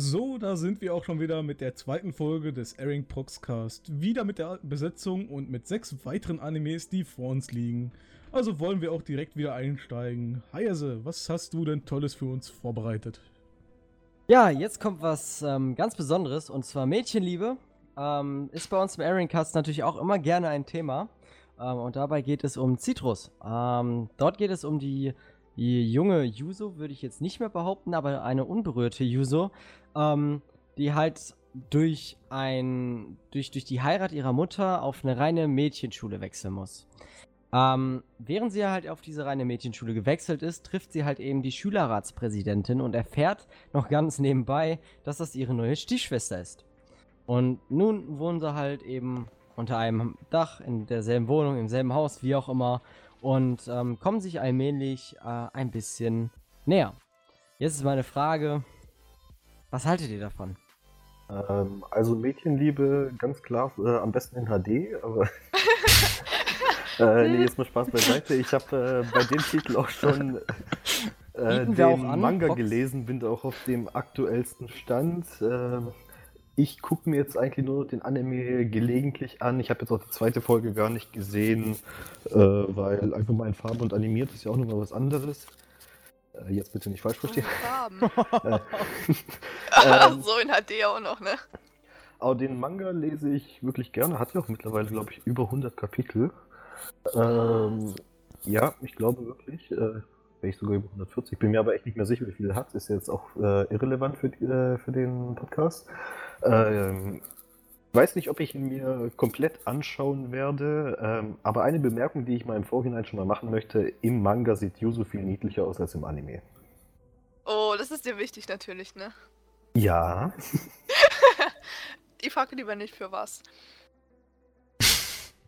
So, da sind wir auch schon wieder mit der zweiten Folge des Airing Proxcast. Wieder mit der Besetzung und mit sechs weiteren Animes, die vor uns liegen. Also wollen wir auch direkt wieder einsteigen. Hayase, was hast du denn Tolles für uns vorbereitet? Ja, jetzt kommt was ähm, ganz Besonderes und zwar Mädchenliebe. Ähm, ist bei uns im Airing Cast natürlich auch immer gerne ein Thema. Ähm, und dabei geht es um Citrus. Ähm, dort geht es um die junge Yuzo würde ich jetzt nicht mehr behaupten, aber eine unberührte Yuzo, ähm, die halt durch ein durch, durch die Heirat ihrer Mutter auf eine reine Mädchenschule wechseln muss. Ähm, während sie halt auf diese reine Mädchenschule gewechselt ist, trifft sie halt eben die Schülerratspräsidentin und erfährt noch ganz nebenbei, dass das ihre neue Stiefschwester ist. Und nun wohnen sie halt eben unter einem Dach, in derselben Wohnung, im selben Haus, wie auch immer und ähm, kommen sich allmählich äh, ein bisschen näher. Jetzt ist meine Frage, was haltet ihr davon? Ähm, also Mädchenliebe, ganz klar, äh, am besten in HD, aber äh, nee, jetzt mal Spaß beiseite. Ich habe äh, bei dem Titel auch schon äh, den Manga Box? gelesen, bin auch auf dem aktuellsten Stand. Ich gucke mir jetzt eigentlich nur den Anime gelegentlich an. Ich habe jetzt auch die zweite Folge gar nicht gesehen, äh, weil einfach mal in Farbe und animiert ist ja auch nochmal was anderes. Äh, jetzt bitte nicht falsch verstehen. Farben. äh, ähm, so in HD auch noch, ne? Aber den Manga lese ich wirklich gerne. Hat ja auch mittlerweile, glaube ich, über 100 Kapitel. Ähm, ja, ich glaube wirklich. Äh, wäre ich sogar über 140. Bin mir aber echt nicht mehr sicher, wie viel er hat. Ist jetzt auch äh, irrelevant für, äh, für den Podcast. Ähm, weiß nicht, ob ich ihn mir komplett anschauen werde, ähm, aber eine Bemerkung, die ich mal im Vorhinein schon mal machen möchte: Im Manga sieht Yuzu viel niedlicher aus als im Anime. Oh, das ist dir wichtig natürlich, ne? Ja. ich frage lieber nicht für was.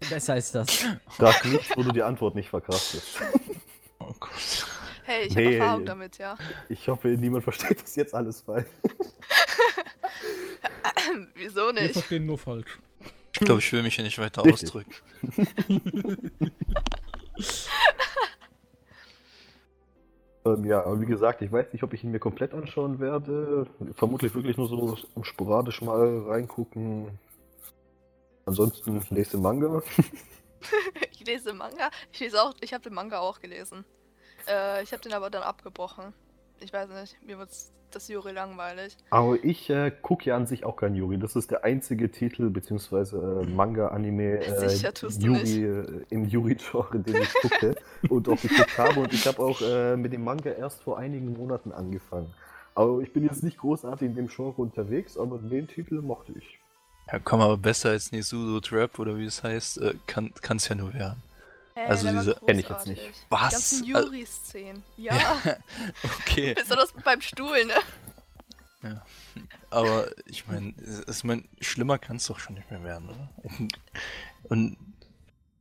Besser ist das. Sag nichts, wo du die Antwort nicht verkraftest. Oh Gott. Hey, ich nee, habe Erfahrung damit, ja. Ich hoffe, niemand versteht das jetzt alles falsch. Wieso nicht? Wir verstehen nur falsch. Ich glaube, ich will mich hier nicht weiter Richtig. ausdrücken. ähm, ja, aber wie gesagt, ich weiß nicht, ob ich ihn mir komplett anschauen werde. Vermutlich wirklich nur so sporadisch mal reingucken. Ansonsten lese Manga. ich lese Manga? Ich lese auch, ich habe den Manga auch gelesen. Äh, ich habe den aber dann abgebrochen. Ich weiß nicht, mir wird das Juri langweilig. Aber ich äh, gucke ja an sich auch kein Juri. Das ist der einzige Titel bzw. Äh, Manga-Anime äh, Yuri, äh, im Juri-Genre, den ich gucke und auch geguckt habe. Und ich habe auch äh, mit dem Manga erst vor einigen Monaten angefangen. Aber ich bin jetzt nicht großartig in dem Genre unterwegs, aber den Titel mochte ich. Ja, komm, aber besser als Nisudo Trap oder wie es heißt, äh, kann es ja nur werden. Hey, also diese kenne ich jetzt nicht. Was? Die ganzen Yuri-Szenen. Ja. ja. okay. Besonders beim Stuhl, ne? Ja. Aber ich meine, ich mein, schlimmer kann es doch schon nicht mehr werden, oder? Und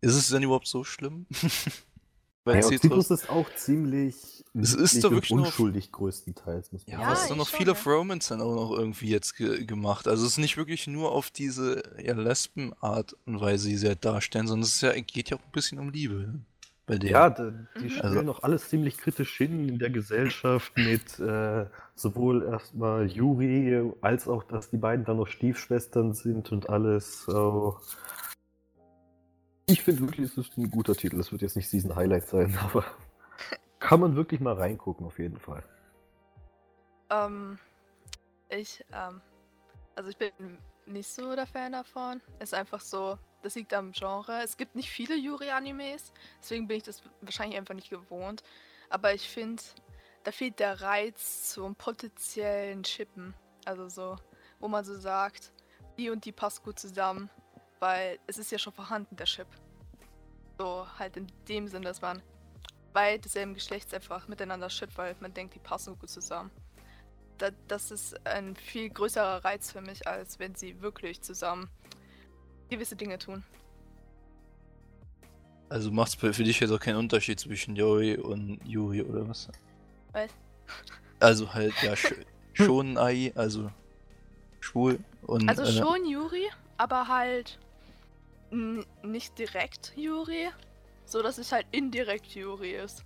ist es denn überhaupt so schlimm? Weil ja, Citrus ist auch ziemlich es ist doch wirklich unschuldig noch, größtenteils. Muss man ja, es ist doch noch viele ne? Romans dann auch noch irgendwie jetzt ge gemacht. Also es ist nicht wirklich nur auf diese ja, Lesben-Art und Weise, die sie halt darstellen, sondern es ja, geht ja auch ein bisschen um Liebe. Ne? Bei denen. Ja, die, die mhm. stellen also, auch alles ziemlich kritisch hin in der Gesellschaft mit äh, sowohl erstmal Juri als auch, dass die beiden dann noch Stiefschwestern sind und alles. So. Ich finde wirklich, es ist ein guter Titel. Das wird jetzt nicht Season Highlight sein, aber kann man wirklich mal reingucken, auf jeden Fall. Ähm, ich, ähm, also ich bin nicht so der Fan davon. Ist einfach so, das liegt am Genre. Es gibt nicht viele Yuri-Animes, deswegen bin ich das wahrscheinlich einfach nicht gewohnt. Aber ich finde, da fehlt der Reiz zum potenziellen Chippen. Also so, wo man so sagt, die und die passt gut zusammen weil es ist ja schon vorhanden, der Chip. So halt in dem Sinn, dass man bei desselben Geschlechts einfach miteinander shippt, weil man denkt, die passen gut zusammen. Da, das ist ein viel größerer Reiz für mich, als wenn sie wirklich zusammen gewisse Dinge tun. Also macht es für dich jetzt auch keinen Unterschied zwischen Yuri und Yuri oder was? Was? Also halt ja schon AI, also schwul und. Also äh, schon Yuri, aber halt nicht direkt Yuri, so dass es halt indirekt Yuri ist.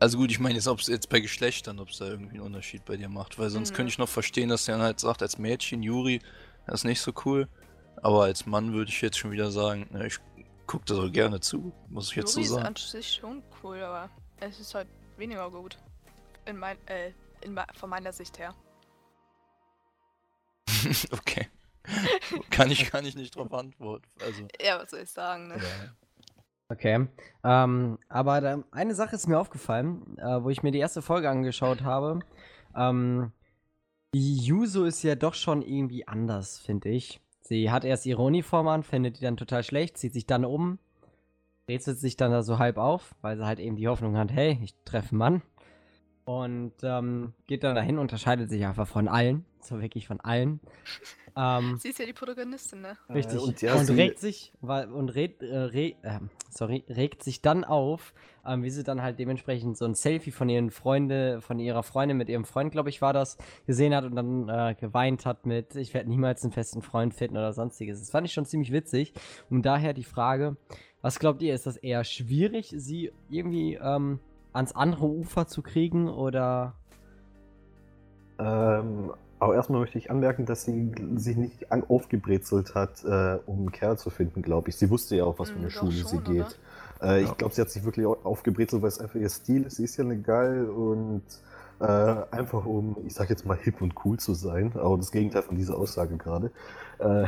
Also gut, ich meine jetzt, ob es jetzt bei Geschlechtern, ob es da irgendwie einen Unterschied bei dir macht, weil sonst Mhm. könnte ich noch verstehen, dass der halt sagt, als Mädchen, Juri, das ist nicht so cool. Aber als Mann würde ich jetzt schon wieder sagen, na, ich gucke da so gerne zu, muss ich jetzt Yuri so ist sagen. an sich schon cool, aber es ist halt weniger gut. In mein, äh, in, von meiner Sicht her. okay. kann ich, kann ich nicht drauf antworten. Also, Ja, was soll ich sagen, ne? Okay. Ähm, aber da, eine Sache ist mir aufgefallen, äh, wo ich mir die erste Folge angeschaut habe. Ähm, die Yuzo ist ja doch schon irgendwie anders, finde ich. Sie hat erst ihre Uniform an, findet die dann total schlecht, zieht sich dann um, rätselt sich dann da so halb auf, weil sie halt eben die Hoffnung hat, hey, ich treffe einen Mann. Und ähm, geht dann dahin, unterscheidet sich einfach von allen. So wirklich von allen. Ähm, Sie ist ja die Protagonistin, ne? Richtig. und und, ja, sie- regt sich, weil- und regt, äh, re, äh, sorry, regt sich dann auf, ähm, wie sie dann halt dementsprechend so ein Selfie von ihren Freunde, von ihrer Freundin mit ihrem Freund, glaube ich, war das, gesehen hat und dann äh, geweint hat mit, ich werde niemals einen festen Freund finden oder sonstiges. Das fand ich schon ziemlich witzig. Und daher die Frage, was glaubt ihr, ist das eher schwierig, sie irgendwie ähm, ans andere Ufer zu kriegen oder Ähm, aber erstmal möchte ich anmerken, dass sie sich nicht aufgebrezelt hat, äh, um einen Kerl zu finden, glaube ich. Sie wusste ja auch, was für eine doch Schule schon, sie oder? geht. Äh, Ja. Ich glaube, sie hat sich wirklich au- aufgebrezelt, weil es einfach ihr Stil ist. Sie ist ja eine geil und äh, einfach um, ich sag jetzt mal, hip und cool zu sein. Aber das Gegenteil von dieser Aussage gerade. Äh,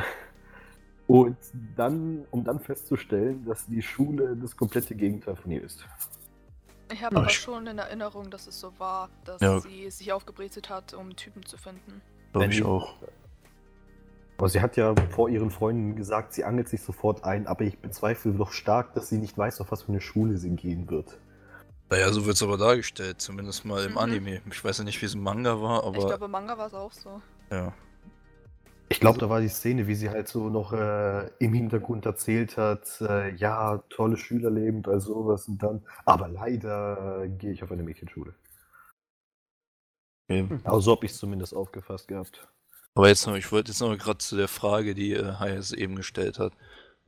und dann, um dann festzustellen, dass die Schule das komplette Gegenteil von ihr ist. Ich habe Ja, aber ich- schon in Erinnerung, dass es so war, dass Ja. sie sich aufgebrezelt hat, um Typen zu finden. glaube Wenn ich auch. Aber sie hat ja vor ihren Freunden gesagt, sie angelt sich sofort ein, aber ich bezweifle doch stark, dass sie nicht weiß, auf was für eine Schule sie gehen wird. Naja, so wird es aber dargestellt, zumindest mal im Mhm. Anime. Ich weiß ja nicht, wie es im Manga war, aber ich glaube, im Manga war es auch so. ja. Ich glaube, da war die Szene, wie sie halt so noch äh, im Hintergrund erzählt hat, äh, ja, tolles Schülerleben bei sowas und dann, aber leider äh, gehe ich auf eine Mädchenschule. Okay. Aber so habe ich es zumindest aufgefasst gehabt. Aber jetzt noch, ich wollte jetzt noch gerade zu der Frage, die äh, Hayes eben gestellt hat,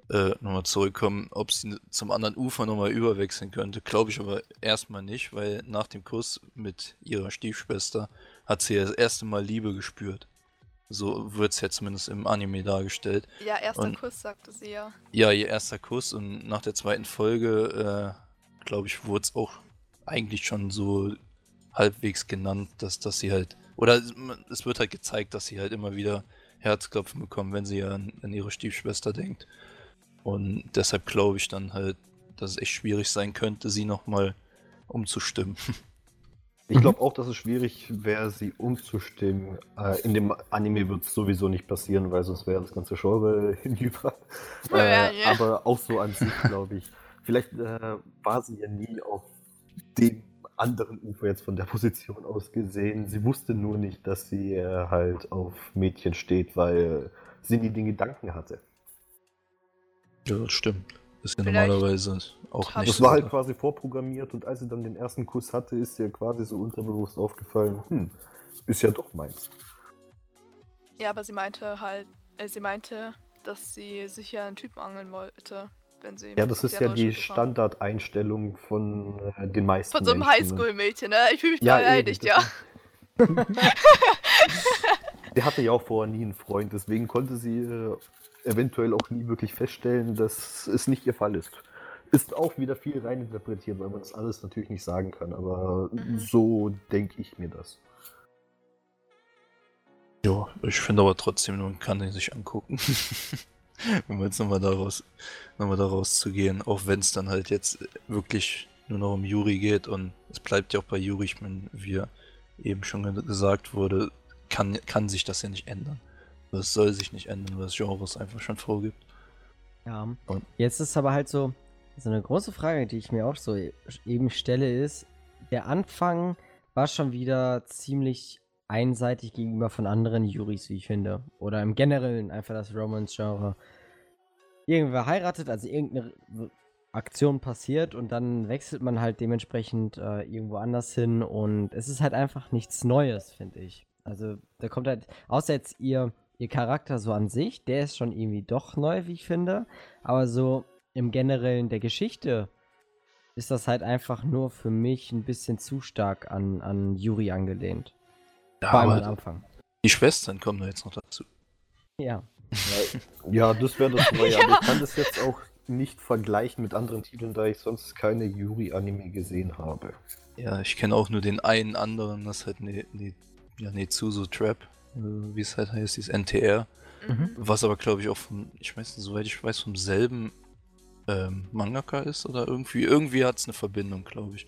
äh, nochmal zurückkommen, ob sie zum anderen Ufer nochmal überwechseln könnte. Glaube ich aber erstmal nicht, weil nach dem Kuss mit ihrer Stiefschwester hat sie ja das erste Mal Liebe gespürt. So wird es ja zumindest im Anime dargestellt. Ja, erster Und- Kuss, sagte sie ja. Ja, ihr erster Kuss und nach der zweiten Folge, äh, glaube ich, wurde es auch eigentlich schon so halbwegs genannt, dass, dass sie halt, oder es- wird halt gezeigt, dass sie halt immer wieder Herzklopfen bekommen, wenn sie an, an ihre Stiefschwester denkt. Und deshalb glaube ich dann halt, dass es echt schwierig sein könnte, sie nochmal umzustimmen. Ich glaube auch, dass es schwierig wäre, sie umzustimmen. Äh, in dem Anime wird es sowieso nicht passieren, weil sonst wäre das ganze Genre hinüber. Ja, Äh, ja. Aber auch so an sich, glaube ich. Vielleicht äh, war sie ja nie auf dem anderen Ufer jetzt von der Position aus gesehen. Sie wusste nur nicht, dass sie äh, halt auf Mädchen steht, weil sie nie den Gedanken hatte. Ja, das stimmt. Ist ja Vielleicht normalerweise auch nicht Das so. war halt quasi vorprogrammiert und als sie dann den ersten Kuss hatte, ist ihr quasi so unterbewusst aufgefallen, hm, ist ja doch meins. Ja, aber sie meinte halt, äh, sie meinte, dass sie sich ja einen Typen angeln wollte, wenn sie. Ja, das ist ja die. Standardeinstellung von äh, den meisten Von so einem Menschen. Highschool-Mädchen, ne? Ich fühle mich Ja, beleidigt, ja. Der hatte ja auch vorher nie einen Freund, deswegen konnte sie äh, eventuell auch nie wirklich feststellen, dass es nicht ihr Fall ist. Ist auch wieder viel reininterpretiert, weil man das alles natürlich nicht sagen kann, aber Mhm. so denke ich mir das. Ja, ich finde aber trotzdem, man kann den sich angucken. Wir jetzt nochmal daraus, noch mal daraus zu gehen, auch wenn es dann halt jetzt wirklich nur noch um Yuri geht und es bleibt ja auch bei Yuri, ich meine, wie eben schon ge- gesagt wurde, kann, kann sich das ja nicht ändern. Das soll sich nicht ändern, weil das Genre es einfach schon vorgibt. Ja. Und- Jetzt ist aber halt so, so eine große Frage, die ich mir auch so eben stelle, ist, der Anfang war schon wieder ziemlich einseitig gegenüber von anderen Juris, wie ich finde. Oder im Generellen einfach das Romance-Genre. Irgendwer heiratet, also irgendeine Aktion passiert und dann wechselt man halt dementsprechend äh, irgendwo anders hin und es ist halt einfach nichts Neues, finde ich. Also da kommt halt, außer jetzt ihr, ihr Charakter so an sich, der ist schon irgendwie doch neu, wie ich finde, aber so im Generellen der Geschichte ist das halt einfach nur für mich ein bisschen zu stark an, an Yuri angelehnt. Ja, Vor allem am aber Anfang. die Schwestern kommen da jetzt noch dazu. Ja. Ja, das wäre das Neue, aber ich kann das jetzt auch nicht vergleichen mit anderen Titeln, da ich sonst keine Yuri-Anime gesehen habe. Ja, ich kenne auch nur den einen anderen, das ist halt ne, ne, ja, Netsuzo Trap, wie es halt heißt, dieses NTR. Mhm. Was aber, glaube ich, auch vom, ich weiß nicht, soweit ich weiß, vom selben ähm, Mangaka ist oder irgendwie. Irgendwie hat es eine Verbindung, glaube ich.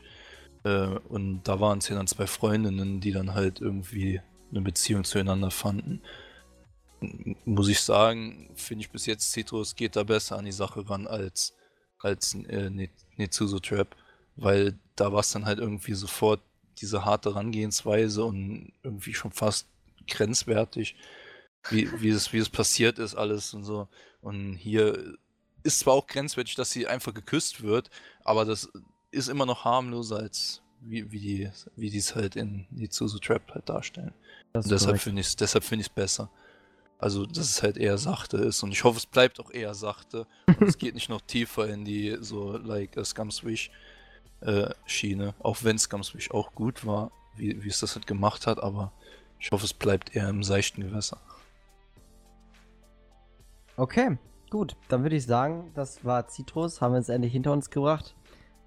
Äh, und da waren es ja dann zwei Freundinnen, die dann halt irgendwie eine Beziehung zueinander fanden. Muss ich sagen, finde ich bis jetzt Citrus geht da besser an die Sache ran als, als äh, Ne- Netsuzo Trap, weil da war es dann halt irgendwie sofort diese harte Herangehensweise und irgendwie schon fast grenzwertig wie, wie, es, wie es passiert ist, alles und so. Und hier ist zwar auch grenzwertig, dass sie einfach geküsst wird, aber das ist immer noch harmloser als wie, wie die wie die es halt in Nizuzu Trap halt darstellen. Deshalb finde ich es deshalb finde ich es besser. Also, dass es halt eher sachte ist und ich hoffe, es bleibt auch eher sachte und es geht nicht noch tiefer in die so like a Scum's Wish äh, Schiene, auch wenn Scum's Wish auch gut war, wie, wie es das halt gemacht hat, aber ich hoffe, es bleibt eher im seichten Gewässer. Okay, gut. Dann würde ich sagen, das war Citrus. Haben wir es endlich hinter uns gebracht.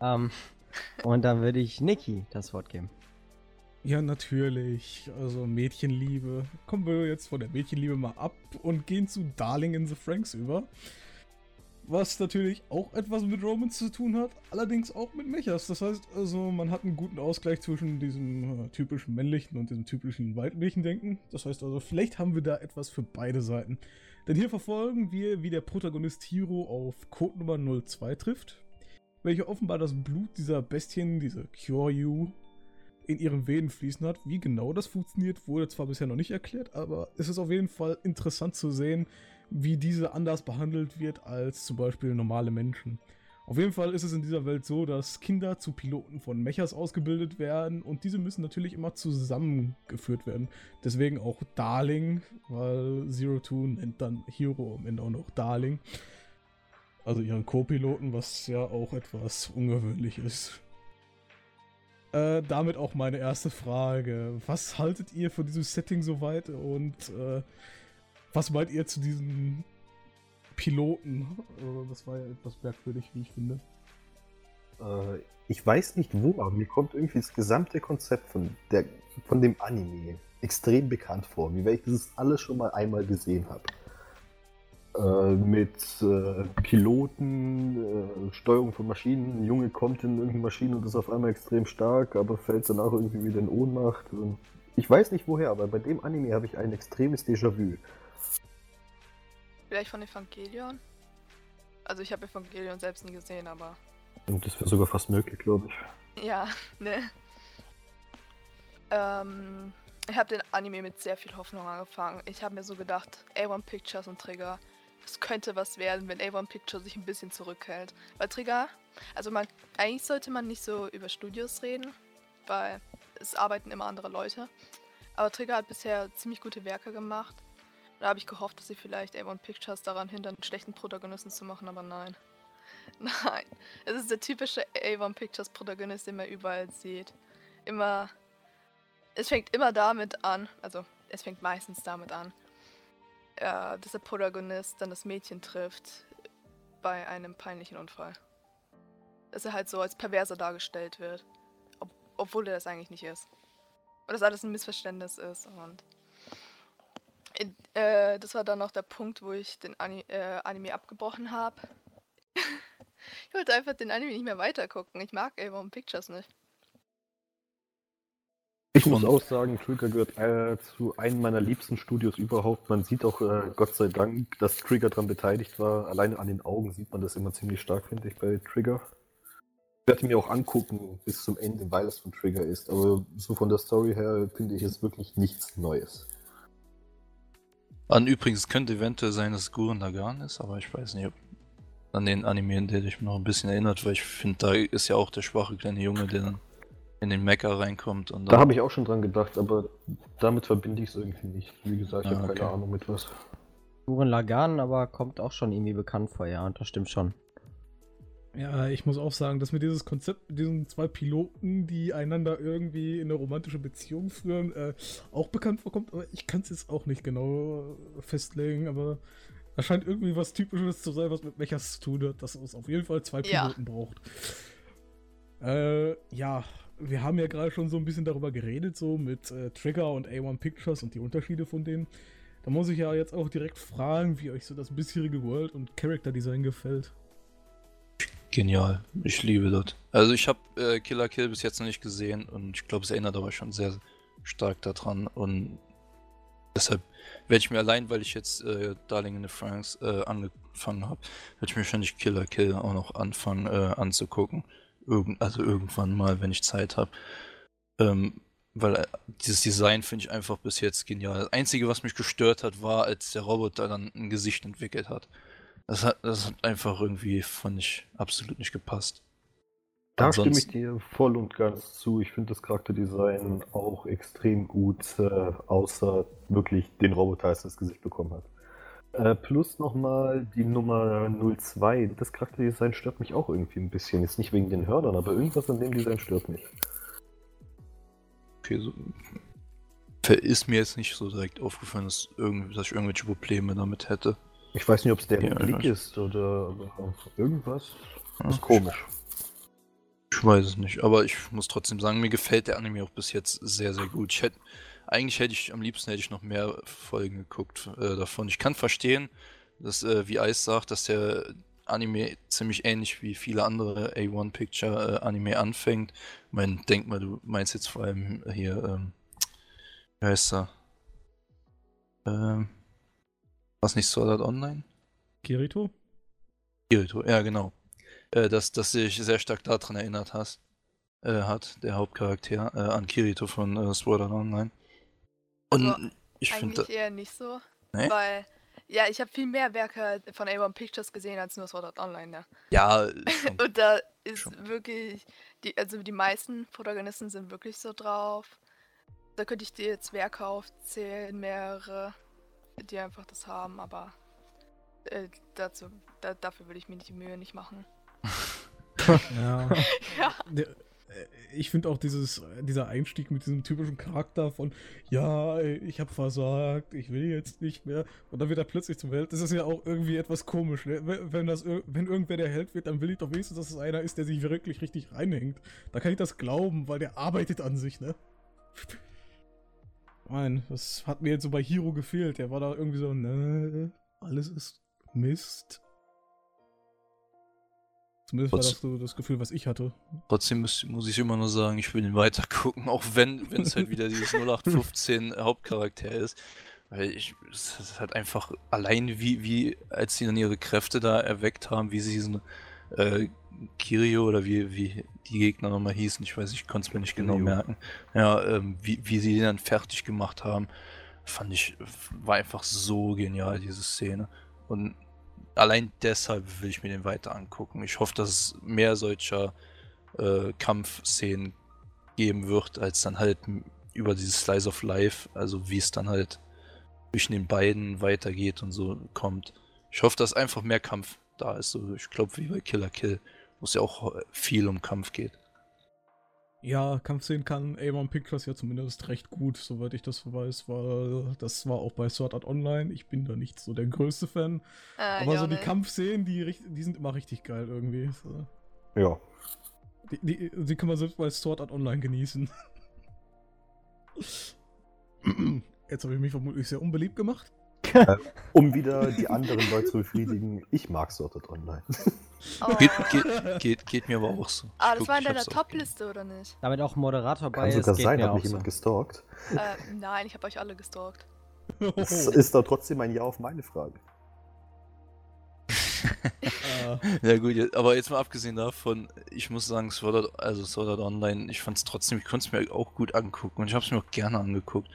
Ähm, und dann würde ich Niki das Wort geben. Ja, natürlich. Also Mädchenliebe. Kommen wir jetzt von der Mädchenliebe mal ab und gehen zu Darling in the Franks über. Was natürlich auch etwas mit Romans zu tun hat, allerdings auch mit Mechas. Das heißt also, man hat einen guten Ausgleich zwischen diesem äh, typischen männlichen und diesem typischen weiblichen Denken. Das heißt also, vielleicht haben wir da etwas für beide Seiten. Denn hier verfolgen wir, wie der Protagonist Hiro auf Codenummer 02 trifft, welche offenbar das Blut dieser Bestien, diese Kyoryu, in ihren Venen fließen hat. Wie genau das funktioniert, wurde zwar bisher noch nicht erklärt, aber es ist auf jeden Fall interessant zu sehen, wie diese anders behandelt wird als zum Beispiel normale Menschen. Auf jeden Fall ist es in dieser Welt so, dass Kinder zu Piloten von Mechas ausgebildet werden und diese müssen natürlich immer zusammengeführt werden. Deswegen auch Darling, weil Zero Two nennt dann Hero am Ende auch noch Darling. Also ihren Co-Piloten, was ja auch etwas ungewöhnlich ist. Äh, damit auch meine erste Frage. Was haltet ihr von diesem Setting soweit und äh, was meint ihr zu diesen Piloten? Äh, das war ja etwas merkwürdig, wie ich finde. Äh, ich weiß nicht wo, aber mir kommt irgendwie das gesamte Konzept von, der, von dem Anime extrem bekannt vor, wie wenn ich das alles schon mal einmal gesehen habe. Äh, mit äh, Piloten, Steuerung von Maschinen. Ein Junge kommt in irgendeine Maschine und ist auf einmal extrem stark, aber fällt danach irgendwie wieder in Ohnmacht. Ich weiß nicht woher, aber bei dem Anime habe ich ein extremes Déjà-vu. Vielleicht von Evangelion? Also ich habe Evangelion selbst nie gesehen, aber Und das wäre sogar fast möglich, glaube ich. ja, ne. Ähm, ich habe den Anime mit sehr viel Hoffnung angefangen. Ich habe mir so gedacht, A1 Pictures und Trigger, das könnte was werden, wenn A1 Pictures sich ein bisschen zurückhält. Weil Trigger, also man, eigentlich sollte man nicht so über Studios reden, weil es arbeiten immer andere Leute. Aber Trigger hat bisher ziemlich gute Werke gemacht. Da habe ich gehofft, dass sie vielleicht A1 Pictures daran hindern, einen schlechten Protagonisten zu machen, aber nein. Nein. Es ist der typische A1 Pictures Protagonist, den man überall sieht. Immer. Es fängt immer damit an, also es fängt meistens damit an, äh, dass der Protagonist dann das Mädchen trifft bei einem peinlichen Unfall. Dass er halt so als perverser dargestellt wird. Ob, obwohl er das eigentlich nicht ist. Und dass alles ein Missverständnis ist und. Äh, das war dann noch der Punkt, wo ich den Ani äh, Anime abgebrochen habe. ich wollte einfach den Anime nicht mehr weitergucken. Ich mag Avon Pictures nicht. Ich muss auch sagen, Trigger gehört äh, zu einem meiner liebsten Studios überhaupt. Man sieht auch, äh, Gott sei Dank, dass Trigger daran beteiligt war. Alleine an den Augen sieht man das immer ziemlich stark, finde ich, bei Trigger. Ich werde mir auch angucken bis zum Ende, weil es von Trigger ist. Aber so von der Story her finde ich es wirklich nichts Neues. An übrigens könnte eventuell sein, dass es Gurren Lagann ist, aber ich weiß nicht, ob an den Anime, an der dich noch ein bisschen erinnert, weil ich finde, da ist ja auch der schwache kleine Junge, der dann in den Mecha reinkommt und Da habe ich auch schon dran gedacht, aber damit verbinde ich es irgendwie nicht. Wie gesagt, ich Ah, habe okay. keine Ahnung mit was. Guren Lagan aber kommt auch schon irgendwie bekannt vor, ja, und das stimmt schon. Ja, ich muss auch sagen, dass mir dieses Konzept mit diesen zwei Piloten, die einander irgendwie in eine romantische Beziehung führen, äh, auch bekannt vorkommt, aber ich kann es jetzt auch nicht genau festlegen, aber das scheint irgendwie was Typisches zu sein, was mit Mechas zu tun hat, dass es auf jeden Fall zwei Ja. Piloten braucht. Äh, ja, wir haben ja gerade schon so ein bisschen darüber geredet, so mit äh, Trigger und A1 Pictures und die Unterschiede von denen. Da muss ich ja jetzt auch direkt fragen, wie euch so das bisherige World- und Character-Design gefällt. Genial. Ich liebe das. Also ich habe äh, Killer Kill bis jetzt noch nicht gesehen und ich glaube, es erinnert aber schon sehr stark daran und deshalb werde ich mir allein, weil ich jetzt äh, Darling in the Franks äh, angefangen habe, werde ich mir wahrscheinlich Killer Kill auch noch anfangen äh, anzugucken. Irgend, also irgendwann mal, wenn ich Zeit habe. Ähm, weil äh, dieses Design finde ich einfach bis jetzt genial. Das Einzige, was mich gestört hat, war, als der Roboter dann ein Gesicht entwickelt hat. Das hat, das hat einfach irgendwie, fand ich, absolut nicht gepasst. Da stimme ich Ansonsten- dir voll und ganz zu. Ich finde das Charakterdesign auch extrem gut, äh, außer wirklich den Roboter, als er das Gesicht bekommen hat. Äh, plus nochmal die Nummer 02. Das Charakterdesign stört mich auch irgendwie ein bisschen. Jetzt nicht wegen den Hörnern, aber irgendwas an dem Design stört mich. Okay, so. Ist mir jetzt nicht so direkt aufgefallen, dass, irgend, dass ich irgendwelche Probleme damit hätte. Ich weiß nicht, ob es der Ja, Blick ist oder irgendwas. Ja, ist komisch. Ich weiß es nicht, aber ich muss trotzdem sagen, mir gefällt der Anime auch bis jetzt sehr, sehr gut. Ich hätte, eigentlich hätte ich, am liebsten hätte ich noch mehr Folgen geguckt äh, davon. Ich kann verstehen, dass, äh, wie Ice sagt, dass der Anime ziemlich ähnlich wie viele andere A1 Picture äh, Anime anfängt. Ich meine, denk mal, du meinst jetzt vor allem hier, ähm, wie heißt er? Ähm, was nicht Sword Art Online? Kirito? Kirito, ja genau. Äh, dass, dass sich sehr stark daran erinnert hast, äh, hat, der Hauptcharakter, äh, an Kirito von äh, Sword Art Online. Und Also, ich finde, Eigentlich eher nicht so. Nee? Weil, ja, ich habe viel mehr Werke von A1 Pictures gesehen als nur Sword Art Online, ne? ja, schon, Und da ist Schon. wirklich, die, also die meisten Protagonisten sind wirklich so drauf. Da könnte ich dir jetzt Werke aufzählen, mehrere, die einfach das haben, aber äh, dazu, da, dafür würde ich mir die Mühe nicht machen. Ja. Ja. Der, äh, ich finde auch dieses, dieser Einstieg mit diesem typischen Charakter von, ja, ich habe versagt, ich will jetzt nicht mehr. Und dann wird er plötzlich zum Held. Das ist ja auch irgendwie etwas komisch. Ne? Wenn, das, wenn irgendwer der Held wird, dann will ich doch wenigstens, dass es einer ist, der sich wirklich richtig reinhängt. Da kann ich das glauben, weil der arbeitet an sich, ne? Nein, das hat mir jetzt so bei Hiro gefehlt. Der war da irgendwie so, ne, alles ist Mist. Zumindest war das so das Gefühl, was ich hatte. trotzdem muss, muss ich immer nur sagen, ich will ihn weiter gucken, auch wenn wenn es halt wieder dieses 0815 Hauptcharakter ist. Weil ich, es ist halt einfach allein wie, wie, als sie dann ihre Kräfte da erweckt haben, wie sie diesen äh, Kirio oder wie, wie die Gegner nochmal hießen, ich weiß, ich konnte es mir nicht genau Kirio. merken. Ja, ähm, wie, wie sie den dann fertig gemacht haben, fand ich, war einfach so genial, diese Szene. Und allein deshalb will ich mir den weiter angucken. Ich hoffe, dass es mehr solcher äh, Kampfszenen geben wird, als dann halt über dieses Slice of Life, also wie es dann halt zwischen den beiden weitergeht und so kommt. Ich hoffe, dass einfach mehr Kampf da ist. So, ich glaube, wie bei Killer Kill, wo es ja auch äh, viel um Kampf geht. Ja, Kampfszenen kann A1 Pictures ja zumindest recht gut, soweit ich das weiß, weil das war auch bei Sword Art Online. Ich bin da nicht so der größte Fan. Äh, aber ja, so die ne. Kampfszenen, die, die sind immer richtig geil irgendwie. So. Ja. Die, die, die kann man selbst bei Sword Art Online genießen. Jetzt habe ich mich vermutlich sehr unbeliebt gemacht. Um wieder die anderen Leute zu befriedigen, ich mag Sword Art Online. Oh. Geht, geht, geht, geht mir aber auch so. Ah, Ich das guck- war in ich deiner Top-Liste, oder nicht? Damit auch Moderator bei Kann ist, sogar sein, hat mich so. jemand gestalkt. äh, nein, ich habe euch alle gestalkt. Das ist doch trotzdem ein Ja auf meine Frage. Äh, Ja gut, aber jetzt mal abgesehen davon, ich muss sagen, Sword Art, also Sword Art Online, ich fand es trotzdem, ich konnte es mir auch gut angucken und ich habe es mir auch gerne angeguckt.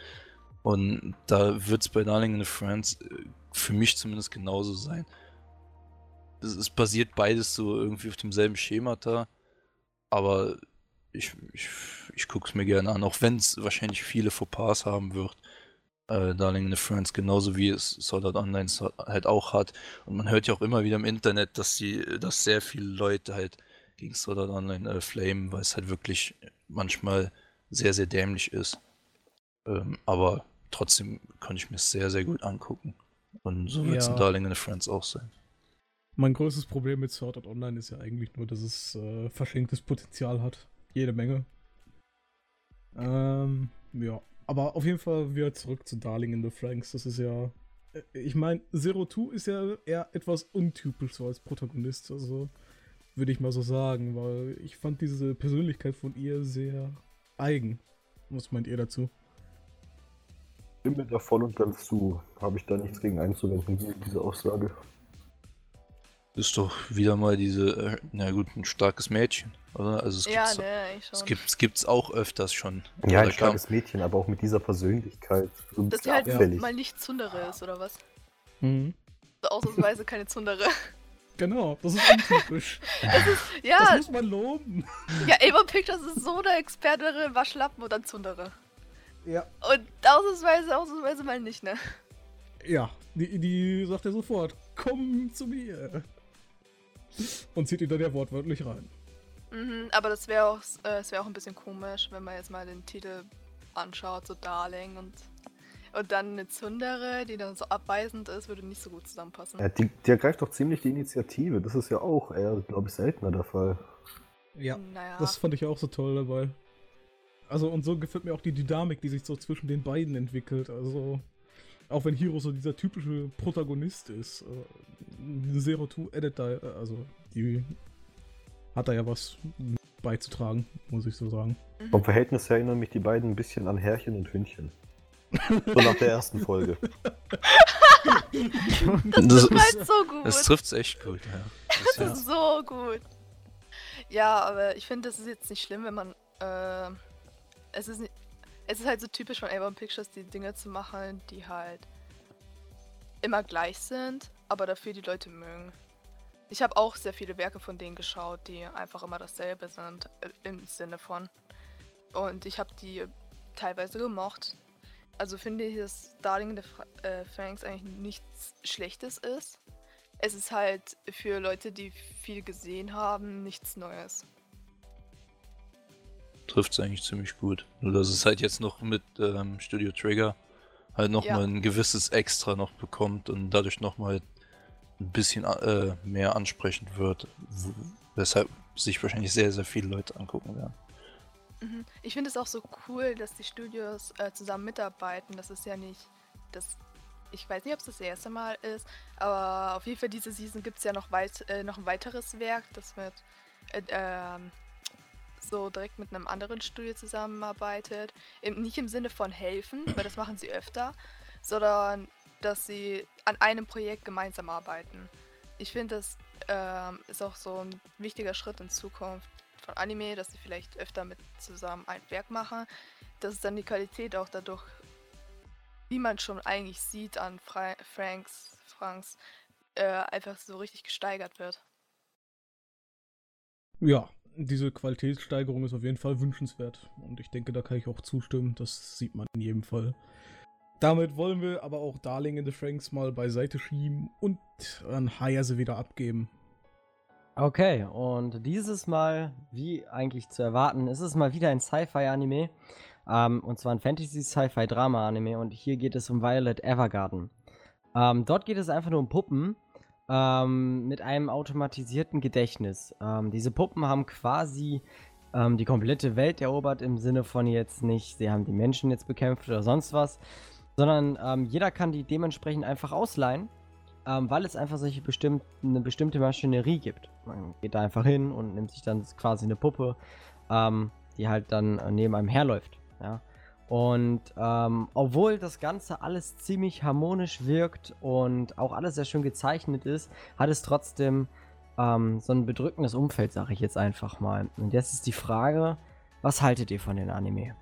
Und da wird es bei Darling in the Friends äh, für mich zumindest genauso sein. Es, es basiert beides so irgendwie auf demselben Schemata, aber ich, ich, ich gucke es mir gerne an, auch wenn es wahrscheinlich viele Fauxpas haben wird. äh, Darling in the Friends, genauso wie es Sword Art Online halt auch hat. Und man hört ja auch immer wieder im Internet, dass die, dass sehr viele Leute halt gegen Sword Art Online äh, flamen, weil es halt wirklich manchmal sehr, sehr dämlich ist. Ähm, aber trotzdem konnte ich mir es sehr, sehr gut angucken. Und so wird es in Ja. Darling in the Friends auch sein. Mein größtes Problem mit Sword Art Online ist ja eigentlich nur, dass es äh, verschenktes Potenzial hat. Jede Menge. Ähm, ja. Aber auf jeden Fall wieder zurück zu Darling in the Franks. Das ist ja. äh, Ich meine, Zero Two ist ja eher etwas untypisch so als Protagonist. Also würde ich mal so sagen, weil ich fand diese Persönlichkeit von ihr sehr eigen. Was meint ihr dazu? Stimme da voll und ganz zu. Habe ich da nichts gegen einzuwenden, gegen diese Aussage. Ist doch wieder mal diese, äh, na gut, ein starkes Mädchen, oder? Also es Ja, gibt's, ne, ich schon. es gibt es gibt's auch öfters schon. Ja, ein Oder kam- starkes Mädchen, aber auch mit dieser Persönlichkeit. So Dass sie halt abfällig. mal nicht Zundere ist, oder was? Mhm. So ausnahmsweise keine Zundere. Genau, das ist untypisch. das Ja, muss man loben. ja, Avon Pictures ist so eine Expertin, Waschlappen und dann Zundere. Ja. Und ausnahmsweise, ausnahmsweise mal nicht, ne? Ja, die, die sagt ja sofort, komm zu mir. Und zieht ihn dann ja wortwörtlich rein. Mhm, aber das wäre auch, äh, das wär auch ein bisschen komisch, wenn man jetzt mal den Titel anschaut, so Darling und, und dann eine Zundere, die dann so abweisend ist, würde nicht so gut zusammenpassen. Ja, die, die ergreift doch ziemlich die Initiative. Das ist ja auch eher, glaube ich, seltener der Fall. Ja, Naja. das fand ich auch so toll dabei. Also, und so gefällt mir auch die Dynamik, die sich so zwischen den beiden entwickelt. Also, auch wenn Hiro so dieser typische Protagonist ist, äh, Zero Two Edit da, äh, also, die hat da ja was beizutragen, muss ich so sagen. Mhm. Vom Verhältnis her erinnern mich die beiden ein bisschen an Herrchen und Hündchen. So nach der ersten Folge. das Das ist- so gut. Es trifft echt gut, ja. Das Das ist ist so gut. Ja, aber ich finde, das ist jetzt nicht schlimm, wenn man. Äh, es, ist es ist halt so typisch von Avon Pictures, die Dinge zu machen, die halt immer gleich sind, aber dafür die Leute mögen. Ich habe auch sehr viele Werke von denen geschaut, die einfach immer dasselbe sind, äh, im Sinne von. Und ich habe die teilweise gemocht. Also finde ich, dass Darling in the Fra äh, Franks eigentlich nichts Schlechtes ist. Es ist halt für Leute, die viel gesehen haben, nichts Neues. Trifft es eigentlich ziemlich gut. Nur dass es halt jetzt noch mit ähm, Studio Trigger halt nochmal Ja. ein gewisses Extra noch bekommt und dadurch nochmal ein bisschen äh, mehr ansprechend wird, weshalb sich wahrscheinlich sehr, sehr viele Leute angucken werden. Mhm. Ich finde es auch so cool, dass die Studios äh, zusammen mitarbeiten. Das ist ja nicht das. Ich weiß nicht, ob es das erste Mal ist, aber auf jeden Fall diese Season gibt es ja noch, weit, äh, noch ein weiteres Werk, das mit äh, ähm, so direkt mit einem anderen Studio zusammenarbeitet. Nicht im Sinne von helfen, weil das machen sie öfter, sondern dass sie an einem Projekt gemeinsam arbeiten. Ich finde, das ähm, ist auch so ein wichtiger Schritt in Zukunft von Anime, dass sie vielleicht öfter mit zusammen ein Werk machen, dass dann die Qualität auch dadurch, wie man schon eigentlich sieht an Fra Franks, Franks, äh, einfach so richtig gesteigert wird. Ja, diese Qualitätssteigerung ist auf jeden Fall wünschenswert. Und ich denke, da kann ich auch zustimmen. Das sieht man in jedem Fall. Damit wollen wir aber auch Darling in the Franks mal beiseite schieben und an Hayase wieder abgeben. Okay, und dieses Mal, wie eigentlich zu erwarten, ist es mal wieder ein Sci-Fi-Anime. Ähm, und zwar ein Fantasy-Sci-Fi-Drama-Anime. Und hier geht es um Violet Evergarden. Ähm, dort geht es einfach nur um Puppen ähm, mit einem automatisierten Gedächtnis. Ähm, diese Puppen haben quasi ähm, die komplette Welt erobert, im Sinne von jetzt nicht, sie haben die Menschen jetzt bekämpft oder sonst was, sondern ähm, jeder kann die dementsprechend einfach ausleihen ähm, weil es einfach solche bestimmt, eine bestimmte Maschinerie gibt. Man geht da einfach hin und nimmt sich dann quasi eine Puppe, ähm, die halt dann äh, neben einem herläuft. Ja? Und ähm, obwohl das Ganze alles ziemlich harmonisch wirkt und auch alles sehr schön gezeichnet ist, hat es trotzdem ähm, so ein bedrückendes Umfeld, sage ich jetzt einfach mal. Und jetzt ist die Frage, was haltet ihr von den Anime?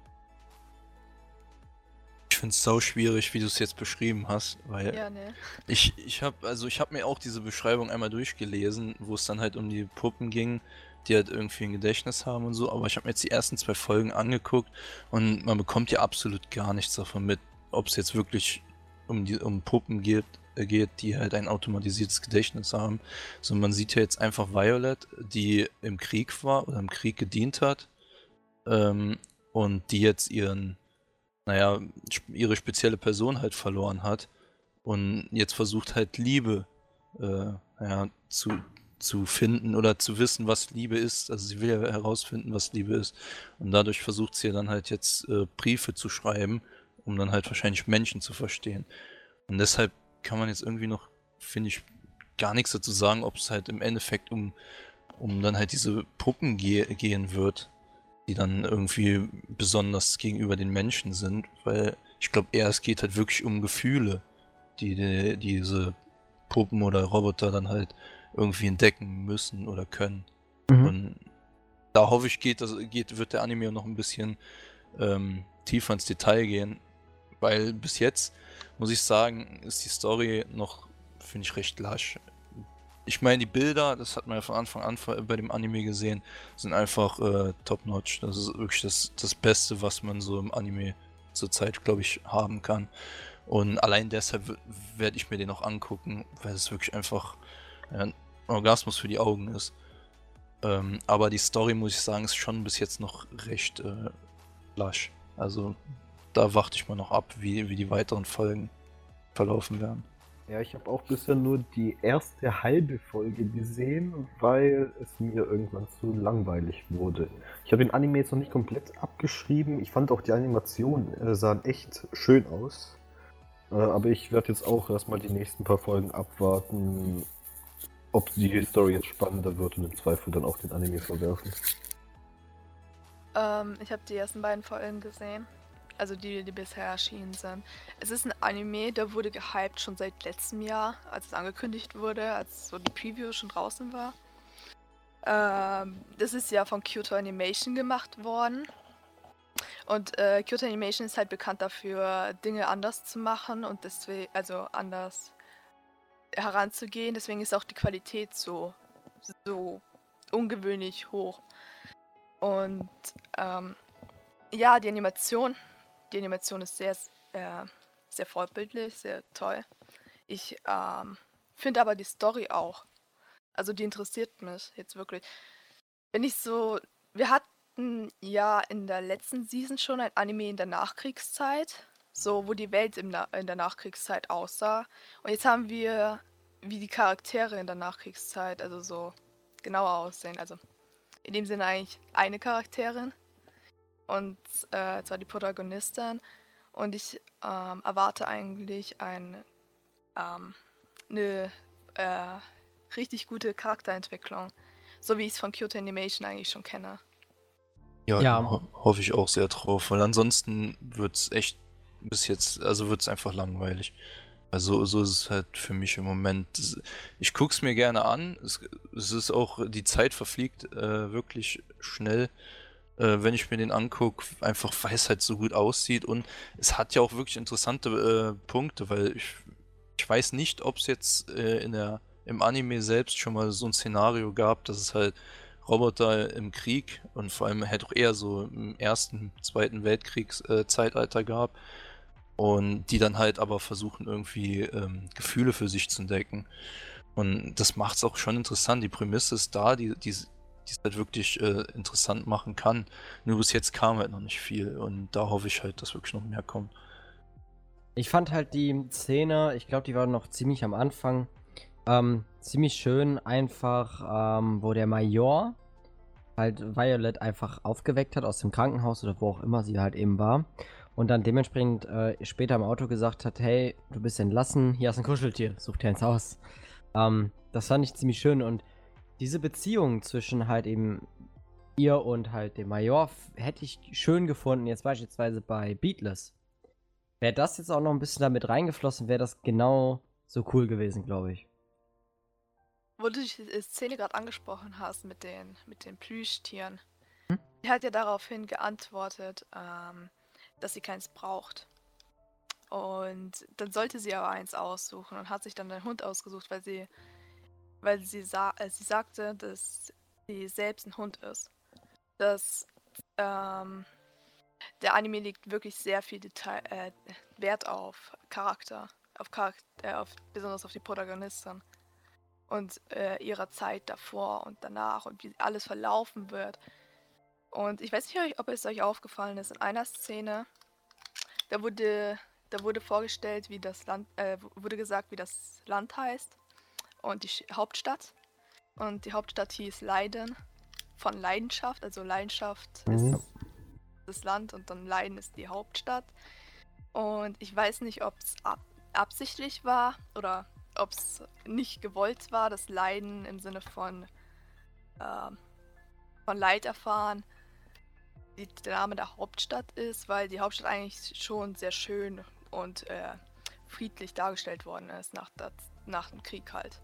Ich finde es sau schwierig, wie du es jetzt beschrieben hast, weil Ja, ne. Ich, ich habe also ich habe mir auch diese Beschreibung einmal durchgelesen, wo es dann halt um die Puppen ging, die halt irgendwie ein Gedächtnis haben und so, aber ich habe mir jetzt die ersten zwei Folgen angeguckt und man bekommt ja absolut gar nichts davon mit. ob es jetzt wirklich um, die, um Puppen geht, äh, geht, die halt ein automatisiertes Gedächtnis haben. Sondern man sieht ja jetzt einfach Violet, die im Krieg war oder im Krieg gedient hat ähm, und die jetzt ihren, naja, ihre spezielle Person halt verloren hat und jetzt versucht halt Liebe äh, ja, zu, zu finden oder zu wissen, was Liebe ist. Also sie will ja herausfinden, was Liebe ist. Und dadurch versucht sie ja dann halt jetzt äh, Briefe zu schreiben, um dann halt wahrscheinlich Menschen zu verstehen. Und deshalb kann man jetzt irgendwie noch, finde ich, gar nichts dazu sagen, ob es halt im Endeffekt um, um dann halt diese Puppen ge gehen wird, die dann irgendwie besonders gegenüber den Menschen sind, weil ich glaube eher es geht halt wirklich um Gefühle, die, die diese Puppen oder Roboter dann halt irgendwie entdecken müssen oder können. Mhm. Und da hoffe ich, geht, das, geht, wird der Anime noch ein bisschen ähm, tiefer ins Detail gehen, weil bis jetzt, muss ich sagen, ist die Story noch, finde ich, recht lasch. Ich meine, die Bilder, das hat man ja von Anfang an bei dem Anime gesehen, sind einfach äh, top-notch. Das ist wirklich das, das Beste, was man so im Anime zurzeit, glaube ich, haben kann. Und allein deshalb werde ich mir den auch angucken, weil es wirklich einfach ja, Orgasmus für die Augen ist. Ähm, aber die Story, muss ich sagen, ist schon bis jetzt noch recht äh, lasch. Also da warte ich mal noch ab, wie, wie die weiteren Folgen verlaufen werden. Ja, ich habe auch bisher nur die erste halbe Folge gesehen, weil es mir irgendwann zu langweilig wurde. Ich habe den Anime jetzt noch nicht komplett abgeschrieben. Ich fand auch die Animationen äh, sahen echt schön aus. Äh, aber ich werde jetzt auch erstmal die nächsten paar Folgen abwarten, ob die Story jetzt spannender wird und im Zweifel dann auch den Anime verwerfen. Ähm, ich habe die ersten beiden Folgen gesehen. Also die, die bisher erschienen sind. Es ist ein Anime, der wurde gehypt schon seit letztem Jahr, als es angekündigt wurde, als so die Preview schon draußen war. Ähm, das ist ja von Kyoto Animation gemacht worden. Und äh, Kyoto Animation ist halt bekannt dafür, Dinge anders zu machen und deswegen, also anders heranzugehen. Deswegen ist auch die Qualität so, so ungewöhnlich hoch. Und ähm, ja, die Animation, die Animation ist sehr, äh, sehr vorbildlich, sehr toll. Ich ähm, finde aber die Story auch. Also die interessiert mich jetzt wirklich. Wenn ich so, wir hatten ja in der letzten Season schon ein Anime in der Nachkriegszeit so wo die Welt im Na in der Nachkriegszeit aussah. Und jetzt haben wir, wie die Charaktere in der Nachkriegszeit, also so genauer aussehen. Also in dem Sinne eigentlich eine Charakterin und äh, zwar die Protagonistin. Und ich ähm, erwarte eigentlich ein, ähm, eine äh, richtig gute Charakterentwicklung, so wie ich es von Kyoto Animation eigentlich schon kenne. Ja, ja. Ho hoffe ich auch sehr drauf, weil ansonsten wird es echt bis jetzt, also wird es einfach langweilig. Also so ist es halt für mich im Moment. Ich gucke es mir gerne an. Es, es, ist auch, die Zeit verfliegt äh, wirklich schnell, äh, wenn ich mir den angucke, einfach weil es halt so gut aussieht. Und es hat ja auch wirklich interessante äh, Punkte, weil ich, ich weiß nicht, ob es jetzt äh, in der, im Anime selbst schon mal so ein Szenario gab, dass es halt Roboter im Krieg und vor allem halt auch eher so im ersten, zweiten Weltkriegszeitalter gab und die dann halt aber versuchen irgendwie ähm, Gefühle für sich zu entdecken. Und das macht es auch schon interessant. Die Prämisse ist da, die, die, die es halt wirklich äh, interessant machen kann. Nur bis jetzt kam halt noch nicht viel und da hoffe ich halt, dass wirklich noch mehr kommt. Ich fand halt die Szene, ich glaube, die war noch ziemlich am Anfang, ähm, ziemlich schön, einfach, ähm, wo der Major halt Violet einfach aufgeweckt hat aus dem Krankenhaus oder wo auch immer sie halt eben war und dann dementsprechend äh, später im Auto gesagt hat, hey, du bist entlassen, hier hast ein Kuscheltier, such dir eins aus. Ähm, das fand ich ziemlich schön und diese Beziehung zwischen halt eben ihr und halt dem Major hätte ich schön gefunden, jetzt beispielsweise bei Beatless. Wäre das jetzt auch noch ein bisschen damit reingeflossen, wäre das genau so cool gewesen, glaube ich. Wo du die Szene gerade angesprochen hast mit den, mit den Plüschtieren. Hm? Die hat ja daraufhin geantwortet, ähm, dass sie keins braucht. Und dann sollte sie aber eins aussuchen und hat sich dann einen Hund ausgesucht, weil sie, weil sie, sa äh, sie sagte, dass sie selbst ein Hund ist. Dass, ähm, der Anime legt wirklich sehr viel Detail, äh, Wert auf Charakter, auf Charakter, äh, auf, besonders auf die Protagonistin und äh, ihrer Zeit davor und danach und wie alles verlaufen wird. Und ich weiß nicht, ob es euch aufgefallen ist, in einer Szene, da wurde, da wurde vorgestellt, wie das Land, äh, wurde gesagt, wie das Land heißt und die Sch- Hauptstadt. Und die Hauptstadt hieß Leiden von Leidenschaft, also Leidenschaft Mhm. ist das Land und dann Leiden ist die Hauptstadt. Und ich weiß nicht, ob es ab absichtlich war oder ob es nicht gewollt war, das Leiden im Sinne von, ähm, von Leid erfahren der Name der Hauptstadt ist, weil die Hauptstadt eigentlich schon sehr schön und äh, friedlich dargestellt worden ist nach, der, nach dem Krieg halt.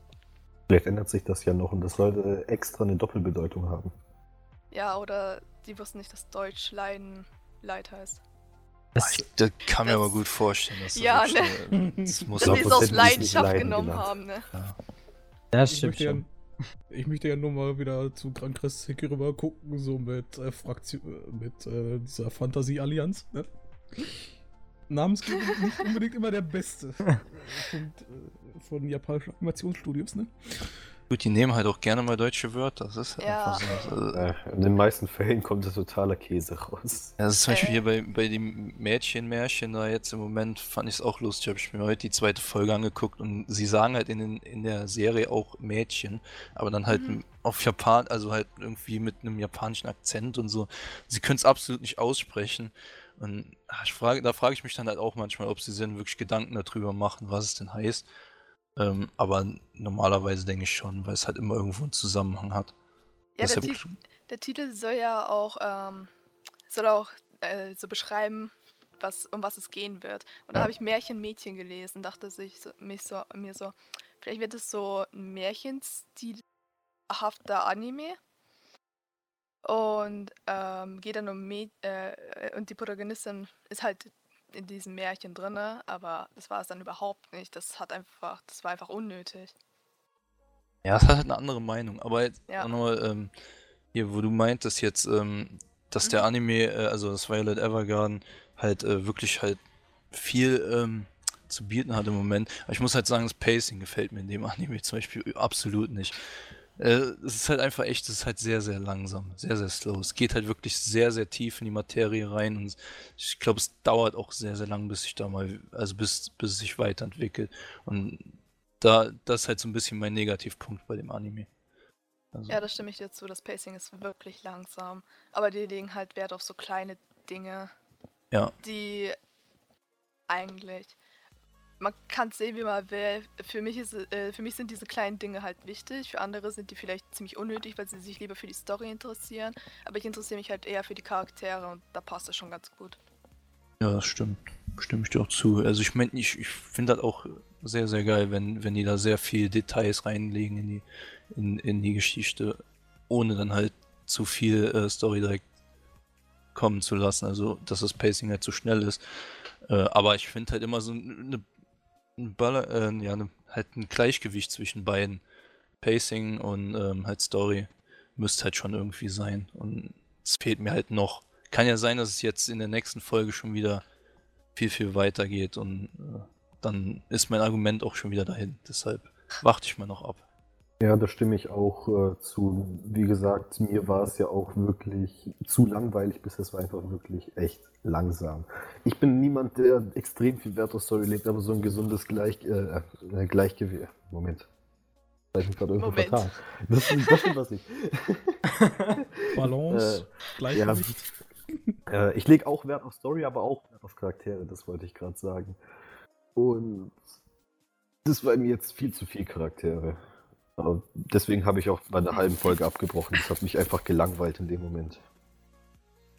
Vielleicht ändert sich das ja noch und das sollte extra eine Doppelbedeutung haben. Ja, oder die wussten nicht, dass Deutsch Leiden Leid heißt. Das, Ich, das kann mir Das- aber gut vorstellen, dass das Ja, wirklich, äh, das muss Dass auch sie es aus 100% nicht Leidenschaft Leiden genommen haben, ne? das Ich stimmt möchte, ja, schon. Ich möchte ja nur mal wieder zu Gran Crescent rüber gucken, so mit äh, Fraktion, äh, mit äh, dieser Fantasie-Allianz. Ne? Namensgebung nicht unbedingt immer der beste. Von, äh, von japanischen Animationsstudios, ne? Gut. Die nehmen halt auch gerne mal deutsche Wörter. Das ist halt Ja. einfach so. Also, in den meisten Fällen kommt das totaler Käse raus. Ja, das ist zum Beispiel Äh. hier bei, bei dem Mädchenmärchen da jetzt im Moment, fand ich es auch lustig, habe ich mir heute die zweite Folge angeguckt und sie sagen halt in, den, in der Serie auch Mädchen, aber dann halt Mhm. auf Japan, also halt irgendwie mit einem japanischen Akzent und so. Sie können es absolut nicht aussprechen und ich frage, da frage ich mich dann halt auch manchmal, ob sie sich wirklich Gedanken darüber machen, was es denn heißt. Ähm, aber normalerweise denke ich schon, weil es halt immer irgendwo einen Zusammenhang hat. Ja, der, Ti der Titel soll ja auch, ähm, soll auch äh, so beschreiben, was, um was es gehen wird. Und da Ja. habe ich Märchen Mädchen gelesen, dachte sich so, mich so, mir so, vielleicht wird es so ein Märchenstilhafter Anime. Und ähm, geht dann um Mäd äh, und die Protagonistin ist halt in diesem Märchen drinne, aber das war es dann überhaupt nicht. Das hat einfach, das war einfach unnötig. Ja, es hat halt eine andere Meinung. Aber jetzt Ja. auch nochmal, ähm, hier, wo du meintest jetzt, ähm, dass der Mhm. Anime, äh, also das Violet Evergarden, halt äh, wirklich halt viel ähm, zu bieten hat im Moment. Aber ich muss halt sagen, das Pacing gefällt mir in dem Anime zum Beispiel absolut nicht. Äh, es ist halt einfach echt, es ist halt sehr, sehr langsam, sehr, sehr slow. Es geht halt wirklich sehr, sehr tief in die Materie rein und ich glaube, es dauert auch sehr, sehr lang, bis sich da mal, also bis, bis es sich weiterentwickelt. Und da, das ist halt so ein bisschen mein Negativpunkt bei dem Anime. Also, Ja, das stimme ich dir zu. Das Pacing ist wirklich langsam. Aber die legen halt Wert auf so kleine Dinge, ja, die eigentlich. Man kann es sehen, wie man will. Für mich, ist, äh, für mich sind diese kleinen Dinge halt wichtig. Für andere sind die vielleicht ziemlich unnötig, weil sie sich lieber für die Story interessieren. Aber ich interessiere mich halt eher für die Charaktere und da passt es schon ganz gut. ja, das stimmt. Stimme ich dir auch zu. Also ich meine, ich, ich finde das auch sehr, sehr geil, wenn, wenn die da sehr viel Details reinlegen in die, in, in die Geschichte, ohne dann halt zu viel äh, Story direkt kommen zu lassen. Also, dass das Pacing halt zu schnell ist. Äh, aber ich finde halt immer so eine, ein Baller, äh, ja, ne, halt ein Gleichgewicht zwischen beiden. Pacing und ähm, halt Story müsste halt schon irgendwie sein. Und es fehlt mir halt noch. Kann ja sein, dass es jetzt in der nächsten Folge schon wieder viel, viel weiter geht und äh, dann ist mein Argument auch schon wieder dahin. Deshalb warte ich mal noch ab. Ja, da stimme ich auch äh, zu. Wie gesagt, mir war es ja auch wirklich zu langweilig, bis es war einfach wirklich echt langsam. Ich bin niemand, der extrem viel Wert auf Story legt, aber so ein gesundes Gleich, äh, äh, Gleichgewicht. Moment. Da hab ich mich gerade irgendwo Moment. vertan. Das, das stimmt was nicht. Balance, Gleichgewicht. Äh, ich lege auch Wert auf Story, aber auch Wert auf Charaktere, das wollte ich gerade sagen. Und das war mir jetzt viel zu viel Charaktere. Aber deswegen habe ich auch bei einer halben Folge abgebrochen. Das hat mich einfach gelangweilt in dem Moment.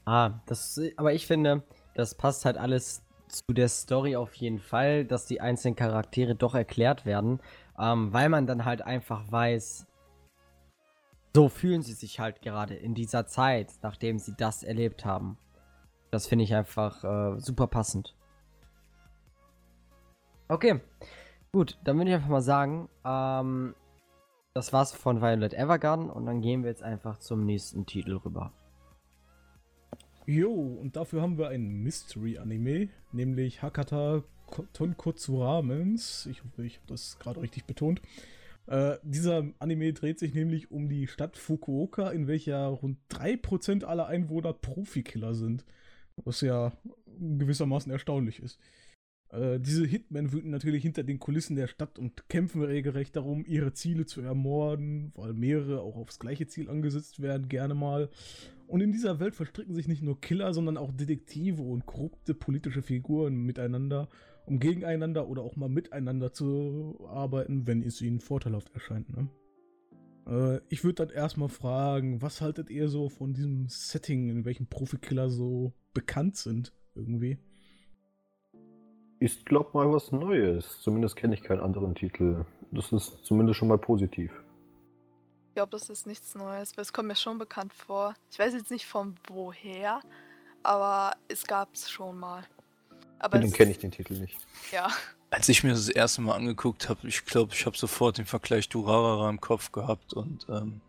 Ah, das, aber ich finde, das passt halt alles zu der Story auf jeden Fall, dass die einzelnen Charaktere doch erklärt werden, ähm, weil man dann halt einfach weiß, so fühlen sie sich halt gerade in dieser Zeit, nachdem sie das erlebt haben. Das finde ich einfach äh, super passend. Okay, gut, dann würde ich einfach mal sagen, ähm, das war's von Violet Evergarden und dann gehen wir jetzt einfach zum nächsten Titel rüber. Jo, und dafür haben wir ein Mystery-Anime, nämlich Hakata Tonkotsu Ramens. Ich hoffe, ich habe das gerade richtig betont. Äh, dieser Anime dreht sich nämlich um die Stadt Fukuoka, in welcher rund 3% aller Einwohner Profikiller sind. Was ja gewissermaßen erstaunlich ist. Äh, diese Hitmen wüten natürlich hinter den Kulissen der Stadt und kämpfen regelrecht darum, ihre Ziele zu ermorden, weil mehrere auch aufs gleiche Ziel angesetzt werden, gerne mal. Und in dieser Welt verstricken sich nicht nur Killer, sondern auch Detektive und korrupte politische Figuren miteinander, um gegeneinander oder auch mal miteinander zu arbeiten, wenn es ihnen vorteilhaft erscheint. Ne? Äh, ich würde dann erstmal fragen, was haltet ihr so von diesem Setting, in welchem Profikiller so bekannt sind, irgendwie? Ist, glaub mal, was Neues. Zumindest kenne ich keinen anderen Titel. Das ist zumindest schon mal positiv. Ich glaube, das ist nichts Neues, weil es kommt mir schon bekannt vor. Ich weiß jetzt nicht von woher, aber es gab es schon mal. Aber den kenne ich den Titel nicht. Ja. Als ich mir das erste Mal angeguckt habe, ich glaube, ich habe sofort den Vergleich Durarara im Kopf gehabt und ähm,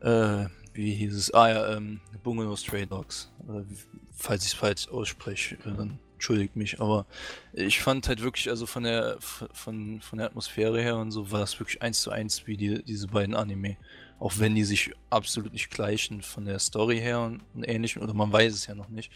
äh, wie hieß es? Ah ja, ähm, Bungalow Stray Dogs. Äh, falls ich es falsch ausspreche, dann entschuldigt mich, aber ich fand halt wirklich, also von der von, von der Atmosphäre her und so, war das wirklich eins zu eins wie die, diese beiden Anime. Auch wenn die sich absolut nicht gleichen von der Story her und, und ähnlichem, oder man weiß es ja noch nicht.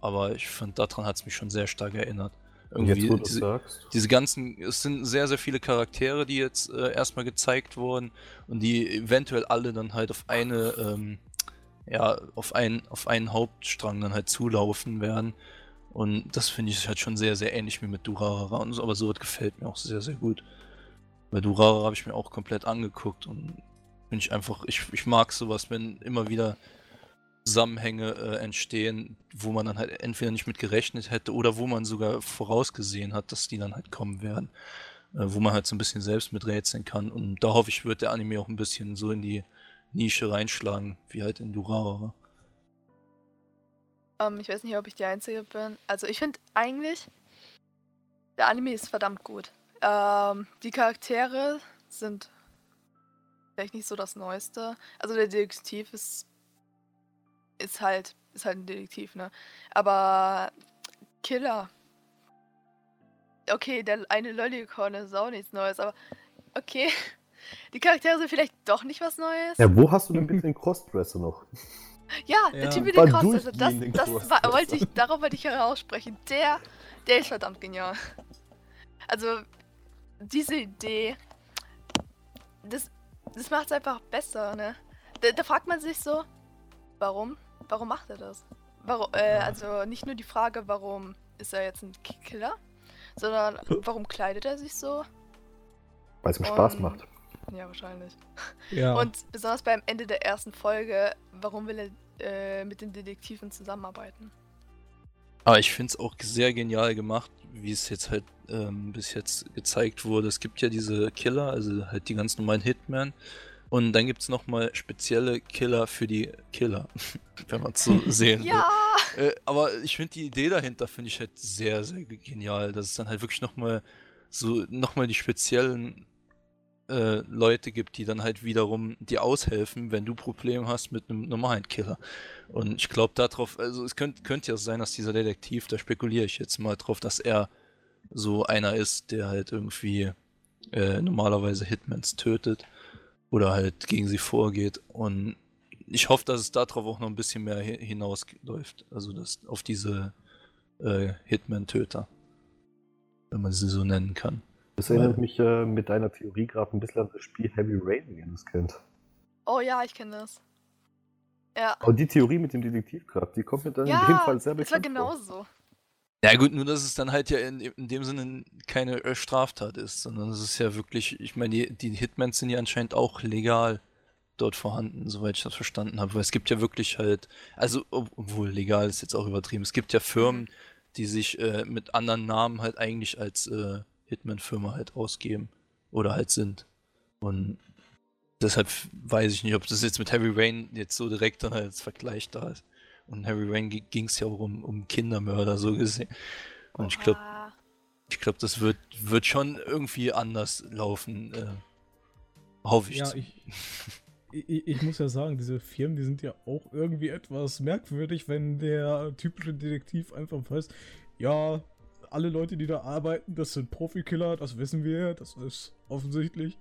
Aber ich fand, daran hat es mich schon sehr stark erinnert. Irgendwie jetzt, diese, sagst. diese ganzen, es sind sehr, sehr viele Charaktere, die jetzt äh, erstmal gezeigt wurden und die eventuell alle dann halt auf eine, ähm, ja, auf einen, auf einen Hauptstrang dann halt zulaufen werden. Und das finde ich halt schon sehr, sehr ähnlich wie mit Durarara und so, aber so gefällt mir auch sehr, sehr gut. Bei Durarara habe ich mir auch komplett angeguckt und bin ich einfach, ich, ich mag sowas, wenn immer wieder Zusammenhänge äh, entstehen, wo man dann halt entweder nicht mit gerechnet hätte oder wo man sogar vorausgesehen hat, dass die dann halt kommen werden. Äh, wo man halt so ein bisschen selbst mit rätseln kann. Und da hoffe ich, wird der Anime auch ein bisschen so in die Nische reinschlagen, wie halt in Durarara. Ähm, ich weiß nicht, ob ich die Einzige bin. Also ich finde eigentlich, der Anime ist verdammt gut. Ähm, die Charaktere sind vielleicht nicht so das Neueste. Also der Detektiv ist, ist halt, ist halt ein Detektiv, ne? Aber Killer. Okay, der eine Lollicorn ist auch nichts Neues, aber okay. Die Charaktere sind vielleicht doch nicht was Neues. Ja, wo hast du denn bitte den Crossdresser noch? Ja, der Ja. Typ mit War den Cross, also das, das war, wollte ich, darauf wollte ich heraussprechen. Der, der ist verdammt genial. Also, diese Idee, das, das macht es einfach besser, ne? Da, da fragt man sich so, warum? Warum macht er das? Warum, äh, also nicht nur die Frage, warum ist er jetzt ein Killer, sondern warum kleidet er sich so? Weil es ihm Spaß macht. Ja, wahrscheinlich. Ja. Und besonders beim Ende der ersten Folge, warum will er äh, mit den Detektiven zusammenarbeiten? Aber ich finde es auch sehr genial gemacht, wie es jetzt halt ähm, bis jetzt gezeigt wurde. Es gibt ja diese Killer, also halt die ganz normalen Hitmen. Und dann gibt es nochmal spezielle Killer für die Killer, wenn man es so sehen will. Ja! Äh, aber ich finde die Idee dahinter finde ich halt sehr, sehr genial, dass es dann halt wirklich nochmal so nochmal die speziellen äh, Leute gibt, die dann halt wiederum dir aushelfen, wenn du Probleme hast mit einem normalen Killer. Und ich glaube darauf, also es könnte könnt ja sein, dass dieser Detektiv, da spekuliere ich jetzt mal drauf, dass er so einer ist, der halt irgendwie äh, normalerweise Hitmans tötet oder halt gegen sie vorgeht. Und ich hoffe, dass es darauf auch noch ein bisschen mehr hi- hinausläuft. Also das auf diese äh, Hitman-Töter. Wenn man sie so nennen kann. Das erinnert mich äh, mit deiner Theorie gerade ein bisschen an das Spiel Heavy Rain, wie ihr das kennt. Oh ja, ich kenne das. Ja. Aber die Theorie mit dem Detektiv gerade, die kommt mir dann in dem Ja, Fall sehr das war bekannt vor. genauso. Ja gut, nur dass es dann halt ja in, in dem Sinne keine äh, Straftat ist, sondern es ist ja wirklich, ich meine, die, die Hitmans sind ja anscheinend auch legal dort vorhanden, soweit ich das verstanden habe. Weil es gibt ja wirklich halt, also ob- obwohl legal ist jetzt auch übertrieben, es gibt ja Firmen, die sich äh, mit anderen Namen halt eigentlich als äh, Hitman-Firma halt ausgeben oder halt sind. Und deshalb weiß ich nicht, ob das jetzt mit Heavy Rain jetzt so direkt dann als Vergleich da ist. Und Heavy Rain ging es ja auch um, um Kindermörder so gesehen. Und ich glaube, ich glaube, das wird, wird schon irgendwie anders laufen. Äh, hoffe ich. Ja, ich, ich, ich muss ja sagen, diese Firmen, die sind ja auch irgendwie etwas merkwürdig, wenn der typische Detektiv einfach weiß, ja, alle Leute, die da arbeiten, das sind Profikiller, das wissen wir, das ist offensichtlich.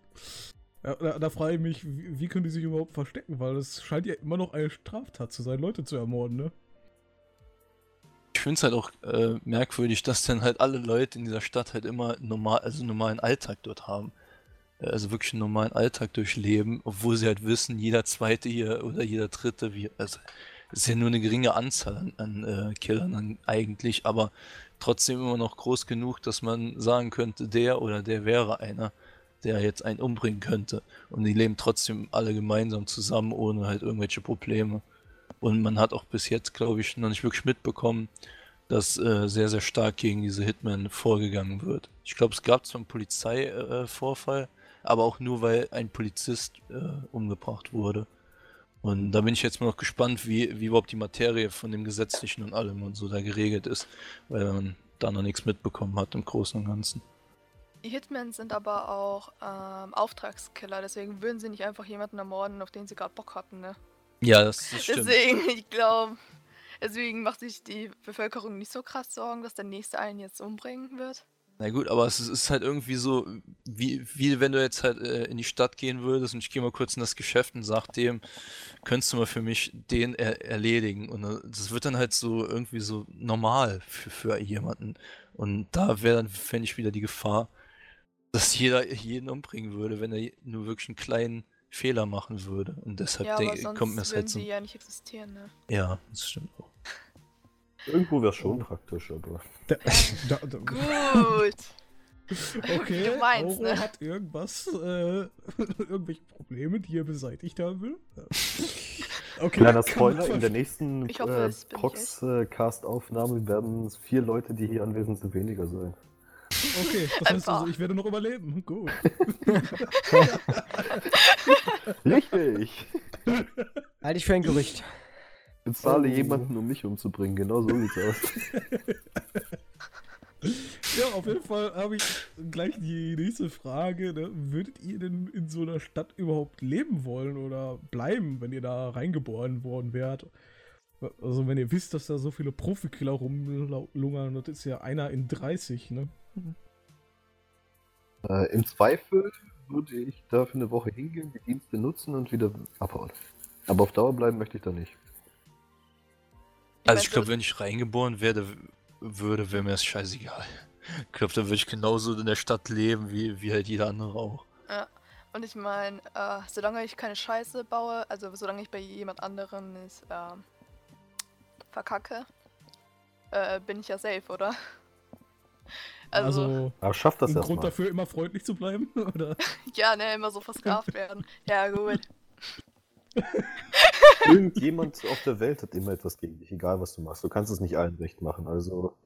Ja, da, da frage ich mich, wie, wie können die sich überhaupt verstecken, weil es scheint ja immer noch eine Straftat zu sein, Leute zu ermorden, ne? Ich finde es halt auch äh, merkwürdig, dass dann halt alle Leute in dieser Stadt halt immer normal, also normalen Alltag dort haben. Äh, Also wirklich einen normalen Alltag durchleben, obwohl sie halt wissen, jeder zweite hier oder jeder dritte, wie, also es ist ja nur eine geringe Anzahl an, an äh, Killern dann eigentlich, aber trotzdem immer noch groß genug, dass man sagen könnte, der oder der wäre einer, der jetzt einen umbringen könnte. Und die leben trotzdem alle gemeinsam zusammen, ohne halt irgendwelche Probleme. Und man hat auch bis jetzt, glaube ich, noch nicht wirklich mitbekommen, dass äh, sehr, sehr stark gegen diese Hitmen vorgegangen wird. Ich glaube, es gab zwar einen Polizeivorfall, äh, aber auch nur, weil ein Polizist äh, umgebracht wurde. Und da bin ich jetzt mal noch gespannt, wie, wie überhaupt die Materie von dem Gesetzlichen und allem und so da geregelt ist, weil man da noch nichts mitbekommen hat im Großen und Ganzen. Die Hitmen sind aber auch ähm, Auftragskiller, deswegen würden sie nicht einfach jemanden ermorden, auf den sie gerade Bock hatten, ne? Ja, das, das stimmt. Deswegen, ich glaube, deswegen macht sich die Bevölkerung nicht so krass Sorgen, dass der nächste einen jetzt umbringen wird. Na gut, aber es ist halt irgendwie so, wie, wie wenn du jetzt halt äh, in die Stadt gehen würdest und ich gehe mal kurz in das Geschäft und sag dem, könntest du mal für mich den er erledigen? Und äh, das wird dann halt so irgendwie so normal für, für jemanden. Und da wäre dann, fände ich wieder die Gefahr, dass jeder jeden umbringen würde, wenn er nur wirklich einen kleinen Fehler machen würde. Und deshalb ja, denk- kommt mir das halt so. ja nicht existieren, ne? Ja, das stimmt auch. Irgendwo wäre schon praktisch, aber. Da, da, da, Gut. okay, Du meinst, Auro ne? hat irgendwas, äh, irgendwelche Probleme, die er beseitigt haben will. Okay, Kleiner Spoiler, in der nächsten äh, Prox-Cast-Aufnahme werden es vier Leute, die hier anwesend sind, weniger sein. Okay, das heißt also, ich werde noch überleben. Gut. Richtig! Halte ich für ein Gerücht. Bezahle Oh. jemanden, um mich umzubringen. Genau so sieht's aus. Ja, auf jeden Fall habe ich gleich die nächste Frage. Ne? Würdet ihr denn in so einer Stadt überhaupt leben wollen oder bleiben, wenn ihr da reingeboren worden wärt? Also wenn ihr wisst, dass da so viele Profikiller rumlungern, das ist ja einer in 30, ne? Äh, Im Zweifel würde ich da für eine Woche hingehen, die Dienste nutzen und wieder abhauen. Aber auf Dauer bleiben möchte ich da nicht. Also ich glaube, wenn ich reingeboren werde, würde, wäre mir das scheißegal. Ich glaube, dann würde ich genauso in der Stadt leben, wie, wie halt jeder andere auch. Und ich meine, äh, solange ich keine Scheiße baue, also solange ich bei jemand anderem es ähm, verkacke, äh, bin ich ja safe, oder? Also, Also, Aber schafft das ein Grund erstmal. dafür, immer freundlich zu bleiben? Oder? ja, ne, immer so versklavt werden. Ja, gut. Irgendjemand auf der Welt hat immer etwas gegen dich, egal was du machst. Du kannst es nicht allen recht machen. Also,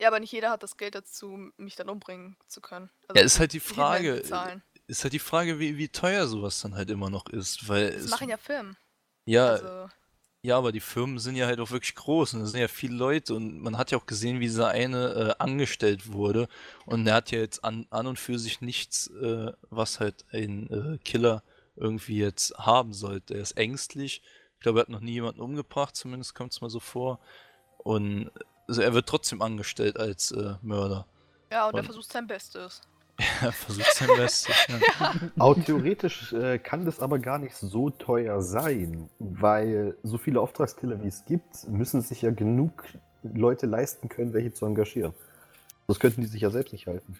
Ja, aber nicht jeder hat das Geld dazu, mich dann umbringen zu können. Also, Ja, ist halt die Frage, ist halt die Frage, wie, wie teuer sowas dann halt immer noch ist, weil Das es, machen ja Firmen. ja, Also, ja, aber die Firmen sind ja halt auch wirklich groß und es sind ja viele Leute und man hat ja auch gesehen, wie dieser eine äh, angestellt wurde und der hat ja jetzt an, an und für sich nichts, äh, was halt ein äh, Killer irgendwie jetzt haben sollte. Er ist ängstlich. Ich glaube, er hat noch nie jemanden umgebracht, zumindest kommt es mal so vor. Und also er wird trotzdem angestellt als äh, Mörder. ja, und er Und- versucht sein Bestes. Er versucht sein Bestes. Ja. auch theoretisch äh, kann das aber gar nicht so teuer sein, weil so viele Auftragskiller wie es gibt, müssen sich ja genug Leute leisten können, welche zu engagieren. Das könnten die sich ja selbst nicht halten.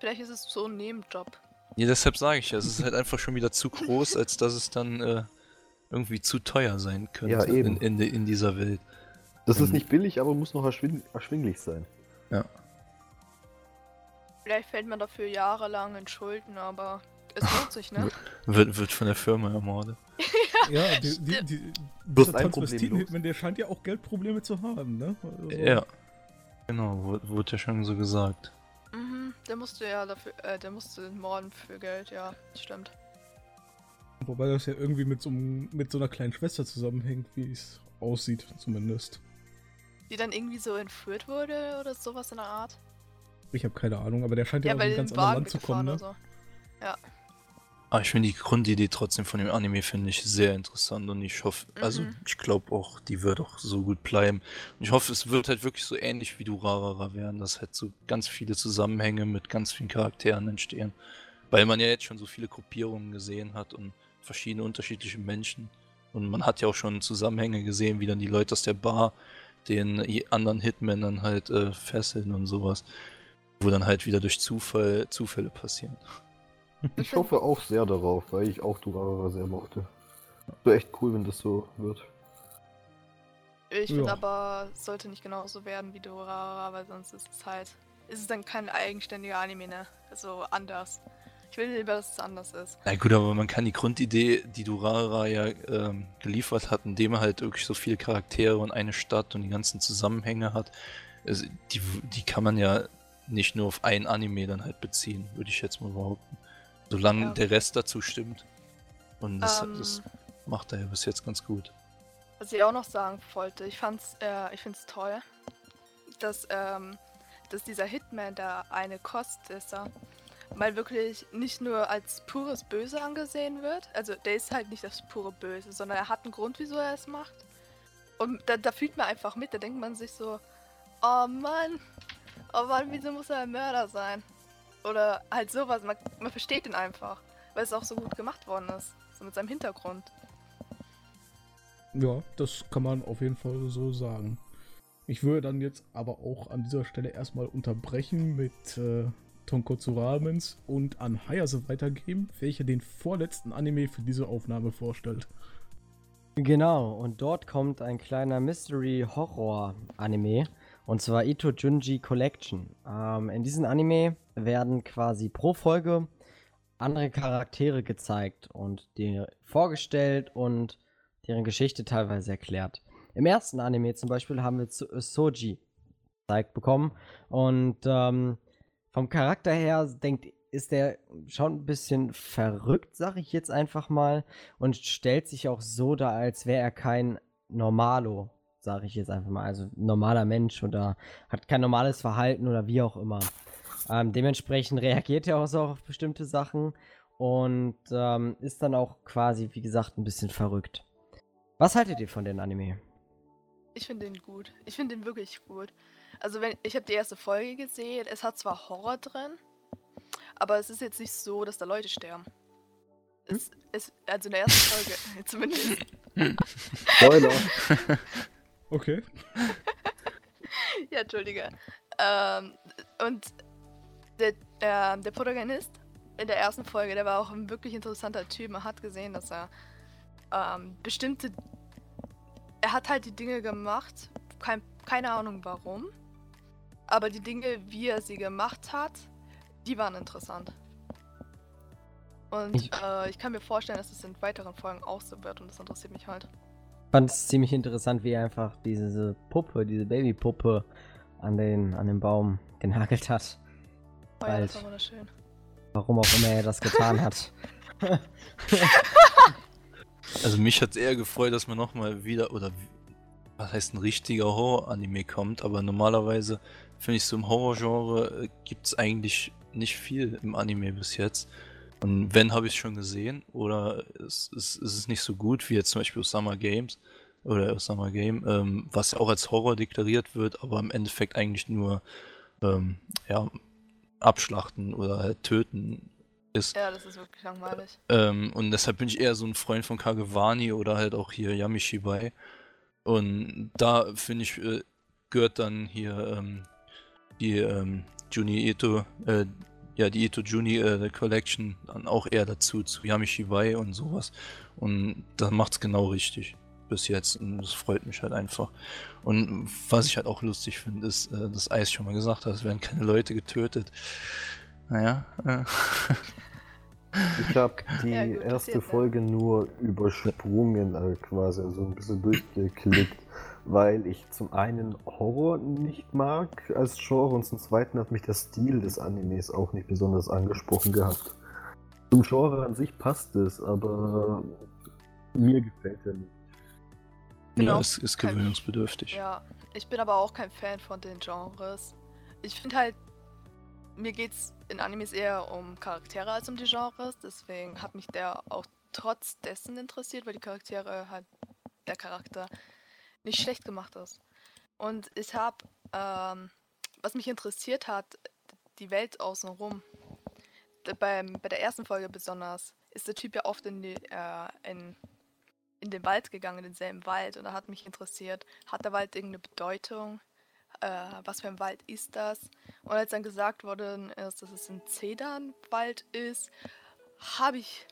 Vielleicht ist es so ein Nebenjob. Ja, deshalb sage ich ja, es ist halt einfach schon wieder zu groß, als dass es dann äh, irgendwie zu teuer sein könnte Ja, eben. In, in, in dieser Welt. Das ist Mhm. nicht billig, aber muss noch erschwing erschwinglich sein. Vielleicht fällt man dafür jahrelang in Schulden, aber es lohnt sich, ne? Wird, wird von der Firma ermordet. Ja, die, die, die, dieser ein Problem Transvestiten-Hitman, der scheint ja auch Geldprobleme zu haben, ne? Also, Ja. Genau, wurde, wurde ja schon so gesagt. Der musste ja dafür, äh, der musste morden für Geld, ja, stimmt. Wobei das ja irgendwie mit so, mit so einer kleinen Schwester zusammenhängt, wie es aussieht, zumindest. Die dann irgendwie so entführt wurde oder sowas in der Art. Ich habe keine Ahnung, aber der scheint ja, Ja, aus einem ganz anderen Land zu kommen, ne? so. Aber ich finde die Grundidee trotzdem von dem Anime finde ich sehr interessant und ich hoffe, also Mhm. ich glaube auch, die wird auch so gut bleiben. Und ich hoffe, es wird halt wirklich so ähnlich wie Durarara werden, dass halt so ganz viele Zusammenhänge mit ganz vielen Charakteren entstehen. Weil man ja jetzt schon so viele Gruppierungen gesehen hat und verschiedene unterschiedliche Menschen. Und man hat ja auch schon Zusammenhänge gesehen, wie dann die Leute aus der Bar den anderen Hitmen dann halt äh, fesseln und sowas. Wo dann halt wieder durch Zufall Zufälle passieren. Ich hoffe auch sehr darauf, weil ich auch Durarara sehr mochte. Wäre echt cool, wenn das so wird. Ich finde Ja. aber, es sollte nicht genauso werden wie Dorara, weil sonst ist es halt. Ist es dann kein eigenständiger Anime, ne? Also anders. Ich will lieber, dass es anders ist. Na gut, aber man kann die Grundidee, die Durara ja ähm, geliefert hat, indem er halt wirklich so viele Charaktere und eine Stadt und die ganzen Zusammenhänge hat, also die, die kann man ja nicht nur auf ein Anime dann halt beziehen, würde ich jetzt mal behaupten. Solange Ja. der Rest dazu stimmt. Und das, Ähm, das macht er ja bis jetzt ganz gut. Was ich auch noch sagen wollte, ich fand's, äh, ich find's toll, dass, ähm, dass dieser Hitman, der eine Kostesser, mal wirklich nicht nur als pures Böse angesehen wird. Also der ist halt nicht das pure Böse, sondern er hat einen Grund, wieso er es macht. Und da, da fühlt man einfach mit, da denkt man sich so, oh Mann, oh Mann, wieso muss er ein Mörder sein? Oder halt sowas, man, man versteht ihn einfach, weil es auch so gut gemacht worden ist, so mit seinem Hintergrund. Ja, das kann man auf jeden Fall so sagen. Ich würde dann jetzt aber auch an dieser Stelle erstmal unterbrechen mit äh, Tonkotsu Ramens und an Hayase weitergeben, welcher den vorletzten Anime für diese Aufnahme vorstellt. Genau, und dort kommt ein kleiner Mystery-Horror-Anime. Und zwar Ito Junji Collection. Ähm, in diesem Anime werden quasi pro Folge andere Charaktere gezeigt und die vorgestellt und deren Geschichte teilweise erklärt. Im ersten Anime zum Beispiel haben wir So- Soji gezeigt bekommen. Und ähm, vom Charakter her denkt, ist der schon ein bisschen verrückt, sag ich jetzt einfach mal und stellt sich auch so dar, als wäre er kein Normalo, sage ich jetzt einfach mal, also normaler Mensch oder hat kein normales Verhalten oder wie auch immer. Ähm, dementsprechend reagiert er auch so auf bestimmte Sachen und ähm, ist dann auch quasi, wie gesagt, ein bisschen verrückt. Was haltet ihr von den Anime? Ich finde den gut. Ich finde den wirklich gut. Also wenn ich habe die erste Folge gesehen, es hat zwar Horror drin, aber es ist jetzt nicht so, dass da Leute sterben. Es ist also in der ersten Folge zumindest. Spoiler! Okay. ja, entschuldige. Ähm, und der, der, der Protagonist in der ersten Folge, der war auch ein wirklich interessanter Typ. Man hat gesehen, dass er ähm, bestimmte. Er hat halt die Dinge gemacht, kein, keine Ahnung warum. Aber die Dinge, wie er sie gemacht hat, die waren interessant. Und Ich- äh, ich kann mir vorstellen, dass es in weiteren Folgen auch so wird und das interessiert mich halt. fand es ziemlich interessant, wie er einfach diese Puppe, diese Babypuppe an den, an den Baum genagelt hat. Oh ja, das war wunderschön. Warum auch immer er das getan hat. Also mich hat eher gefreut, dass man nochmal wieder, oder was heißt ein richtiger Horror-Anime kommt, aber normalerweise finde ich so im Horror-Genre gibt es eigentlich nicht viel im Anime bis jetzt. Und wenn, habe ich es schon gesehen, oder es, es, es ist nicht so gut wie jetzt zum Beispiel Summer Games oder Summer Game, ähm, was ja auch als Horror deklariert wird, aber im Endeffekt eigentlich nur ähm, ja, abschlachten oder halt töten ist. Ja, das ist wirklich langweilig. Ähm, und deshalb bin ich eher so ein Freund von Kagewani oder halt auch hier Yamishibai. Und da finde ich, äh, gehört dann hier ähm, die ähm, Juni Ito, äh, ja, die Ito Juni äh, Collection dann auch eher dazu, zu Yamishibai und sowas. Und das macht's genau richtig bis jetzt. Und das freut mich halt einfach. Und was ich halt auch lustig finde, ist, äh, dass Eis schon mal gesagt hat, es werden keine Leute getötet. Naja, äh. Ich habe die Ja, gut, erste? Folge nur übersprungen, äh, quasi, also ein bisschen durchgeklickt, weil ich zum einen Horror nicht mag als Genre und zum zweiten hat mich der Stil des Animes auch nicht besonders angesprochen gehabt. Zum Genre an sich passt es, aber mir gefällt er nicht. Genau. Ja, es ist gewöhnungsbedürftig. Ja, ich bin aber auch kein Fan von den Genres. Ich finde halt, mir geht's in Animes eher um Charaktere als um die Genres, deswegen hat mich der auch trotz dessen interessiert, weil die Charaktere halt der Charakter nicht schlecht gemacht ist. Und ich habe, ähm, was mich interessiert hat, die Welt außenrum. Beim, bei der ersten Folge besonders ist der Typ ja oft in, die, äh, in, in den Wald gegangen, in denselben Wald. Und da hat mich interessiert, hat der Wald irgendeine Bedeutung? Äh, was für ein Wald ist das? Und als dann gesagt worden ist, dass es ein Zedernwald ist, habe ich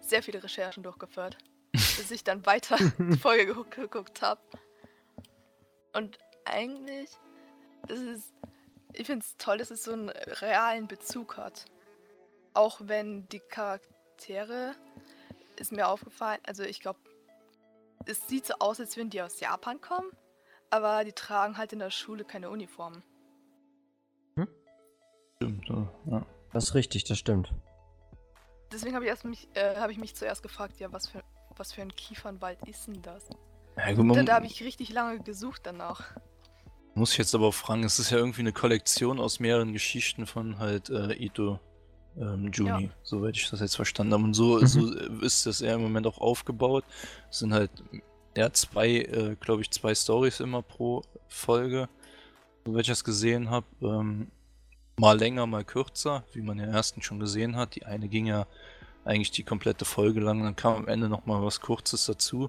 sehr viele Recherchen durchgeführt, bis ich dann weiter die Folge geguckt, geguckt habe. Und eigentlich, das ist, ich finde es toll, dass es so einen realen Bezug hat. Auch wenn die Charaktere, ist mir aufgefallen, also ich glaube, es sieht so aus, als würden die aus Japan kommen, aber die tragen halt in der Schule keine Uniformen. Stimmt, ja. ja. Das ist richtig, das stimmt. Deswegen habe ich, erst mich, äh, hab ich mich zuerst gefragt, ja, was für, was für ein Kiefernwald ist denn das? Ja, gut, Da, man da habe ich richtig lange gesucht danach. muss ich jetzt aber auch fragen, es ist ja irgendwie eine Kollektion aus mehreren Geschichten von halt äh, Ito ähm, Juni, Ja. soweit ich das jetzt verstanden habe. Und so, Mhm. so ist das eher im Moment auch aufgebaut. Es sind halt ja zwei, äh, glaube ich, zwei Stories immer pro Folge, soweit ich das gesehen habe. Ähm, mal länger, mal kürzer, wie man ja ersten schon gesehen hat. Die eine ging ja eigentlich die komplette Folge lang, dann kam am Ende noch mal was Kurzes dazu.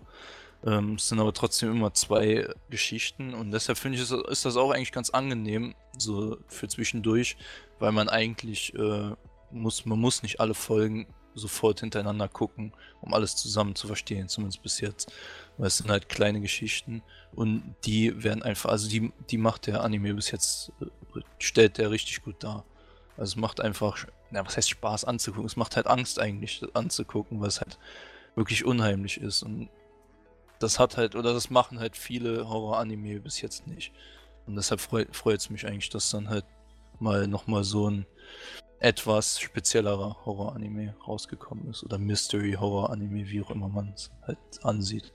Ähm, es sind aber trotzdem immer zwei Geschichten und deshalb finde ich, ist, ist das auch eigentlich ganz angenehm, so für zwischendurch, weil man eigentlich äh, muss, man muss nicht alle Folgen sofort hintereinander gucken, um alles zusammen zu verstehen, zumindest bis jetzt. Weil es sind halt kleine Geschichten und die werden einfach, also die, die macht der Anime bis jetzt, äh, stellt der richtig gut dar. Also es macht einfach, na, was heißt Spaß anzugucken? Es macht halt Angst eigentlich anzugucken, weil es halt wirklich unheimlich ist und das hat halt, oder das machen halt viele Horror-Anime bis jetzt nicht. Und deshalb freut es mich eigentlich, dass dann halt mal nochmal so ein etwas speziellerer Horror-Anime rausgekommen ist. Oder Mystery-Horror-Anime, wie auch immer man es halt ansieht.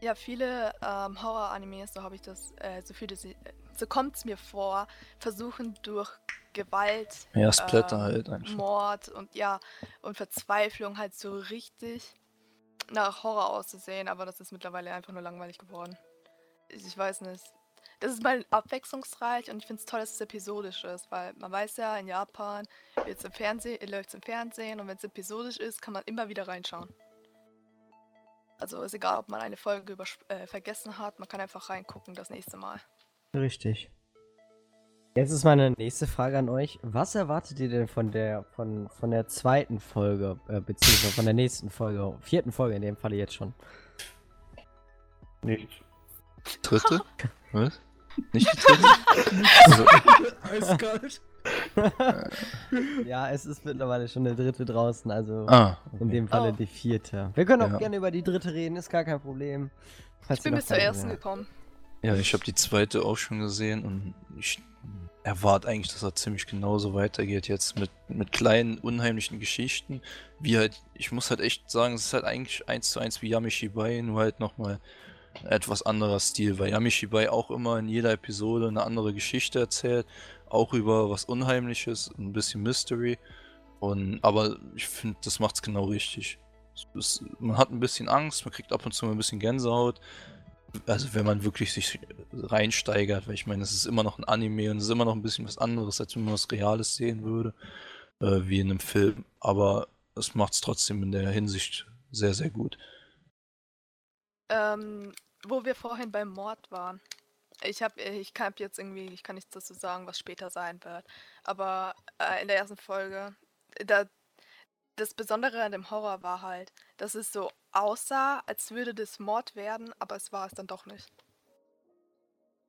Ja, viele ähm, Horror-Animes, so habe ich das, äh, so viele, sie- so kommt es mir vor, versuchen durch Gewalt, Ja, Splatter ähm, halt einfach. Mord und ja, und Verzweiflung halt so richtig nach Horror auszusehen, aber das ist mittlerweile einfach nur langweilig geworden. Ich, ich weiß nicht. Das ist mal abwechslungsreich und ich finde es toll, dass es episodisch ist, weil man weiß ja, in Japan im Fernsehen, läuft es im Fernsehen und wenn es episodisch ist, kann man immer wieder reinschauen. Also ist egal, ob man eine Folge äh, vergessen hat, man kann einfach reingucken das nächste Mal. Richtig. Jetzt ist meine nächste Frage an euch. Was erwartet ihr denn von der, von, von der zweiten Folge, äh, beziehungsweise von der nächsten Folge, vierten Folge in dem Falle jetzt schon? Nichts. Dritte? Was? Nicht die dritte? also, Eiskalt. ja, es ist mittlerweile schon der dritte draußen, also ah, in okay. dem Falle Oh. die vierte. Wir können auch Ja. gerne über die dritte reden, ist gar kein Problem. Falls Ich bin bis zur ersten habt. gekommen. Ja, ich habe die zweite auch schon gesehen und ich erwarte eigentlich, dass er ziemlich genauso weitergeht jetzt mit, mit kleinen, unheimlichen Geschichten. Wie halt, ich muss halt echt sagen, es ist halt eigentlich eins zu eins wie Yamishibai, nur halt nochmal etwas anderer Stil, weil Yamishibai auch immer in jeder Episode eine andere Geschichte erzählt, auch über was Unheimliches, ein bisschen Mystery. Und, aber ich finde, das macht's genau richtig. Es man hat ein bisschen Angst, man kriegt ab und zu mal ein bisschen Gänsehaut. Also wenn man wirklich sich reinsteigert, weil ich meine, es ist immer noch ein Anime und es ist immer noch ein bisschen was anderes, als wenn man was Reales sehen würde, äh, wie in einem Film. Aber es macht es trotzdem in der Hinsicht sehr, sehr gut. Ähm, wo wir vorhin beim Mord waren. Ich habe ich kann jetzt irgendwie, ich kann nichts dazu sagen, was später sein wird. Aber äh, in der ersten Folge, da, das Besondere an dem Horror war halt, dass es so aussah, als würde das Mord werden, aber es war es dann doch nicht.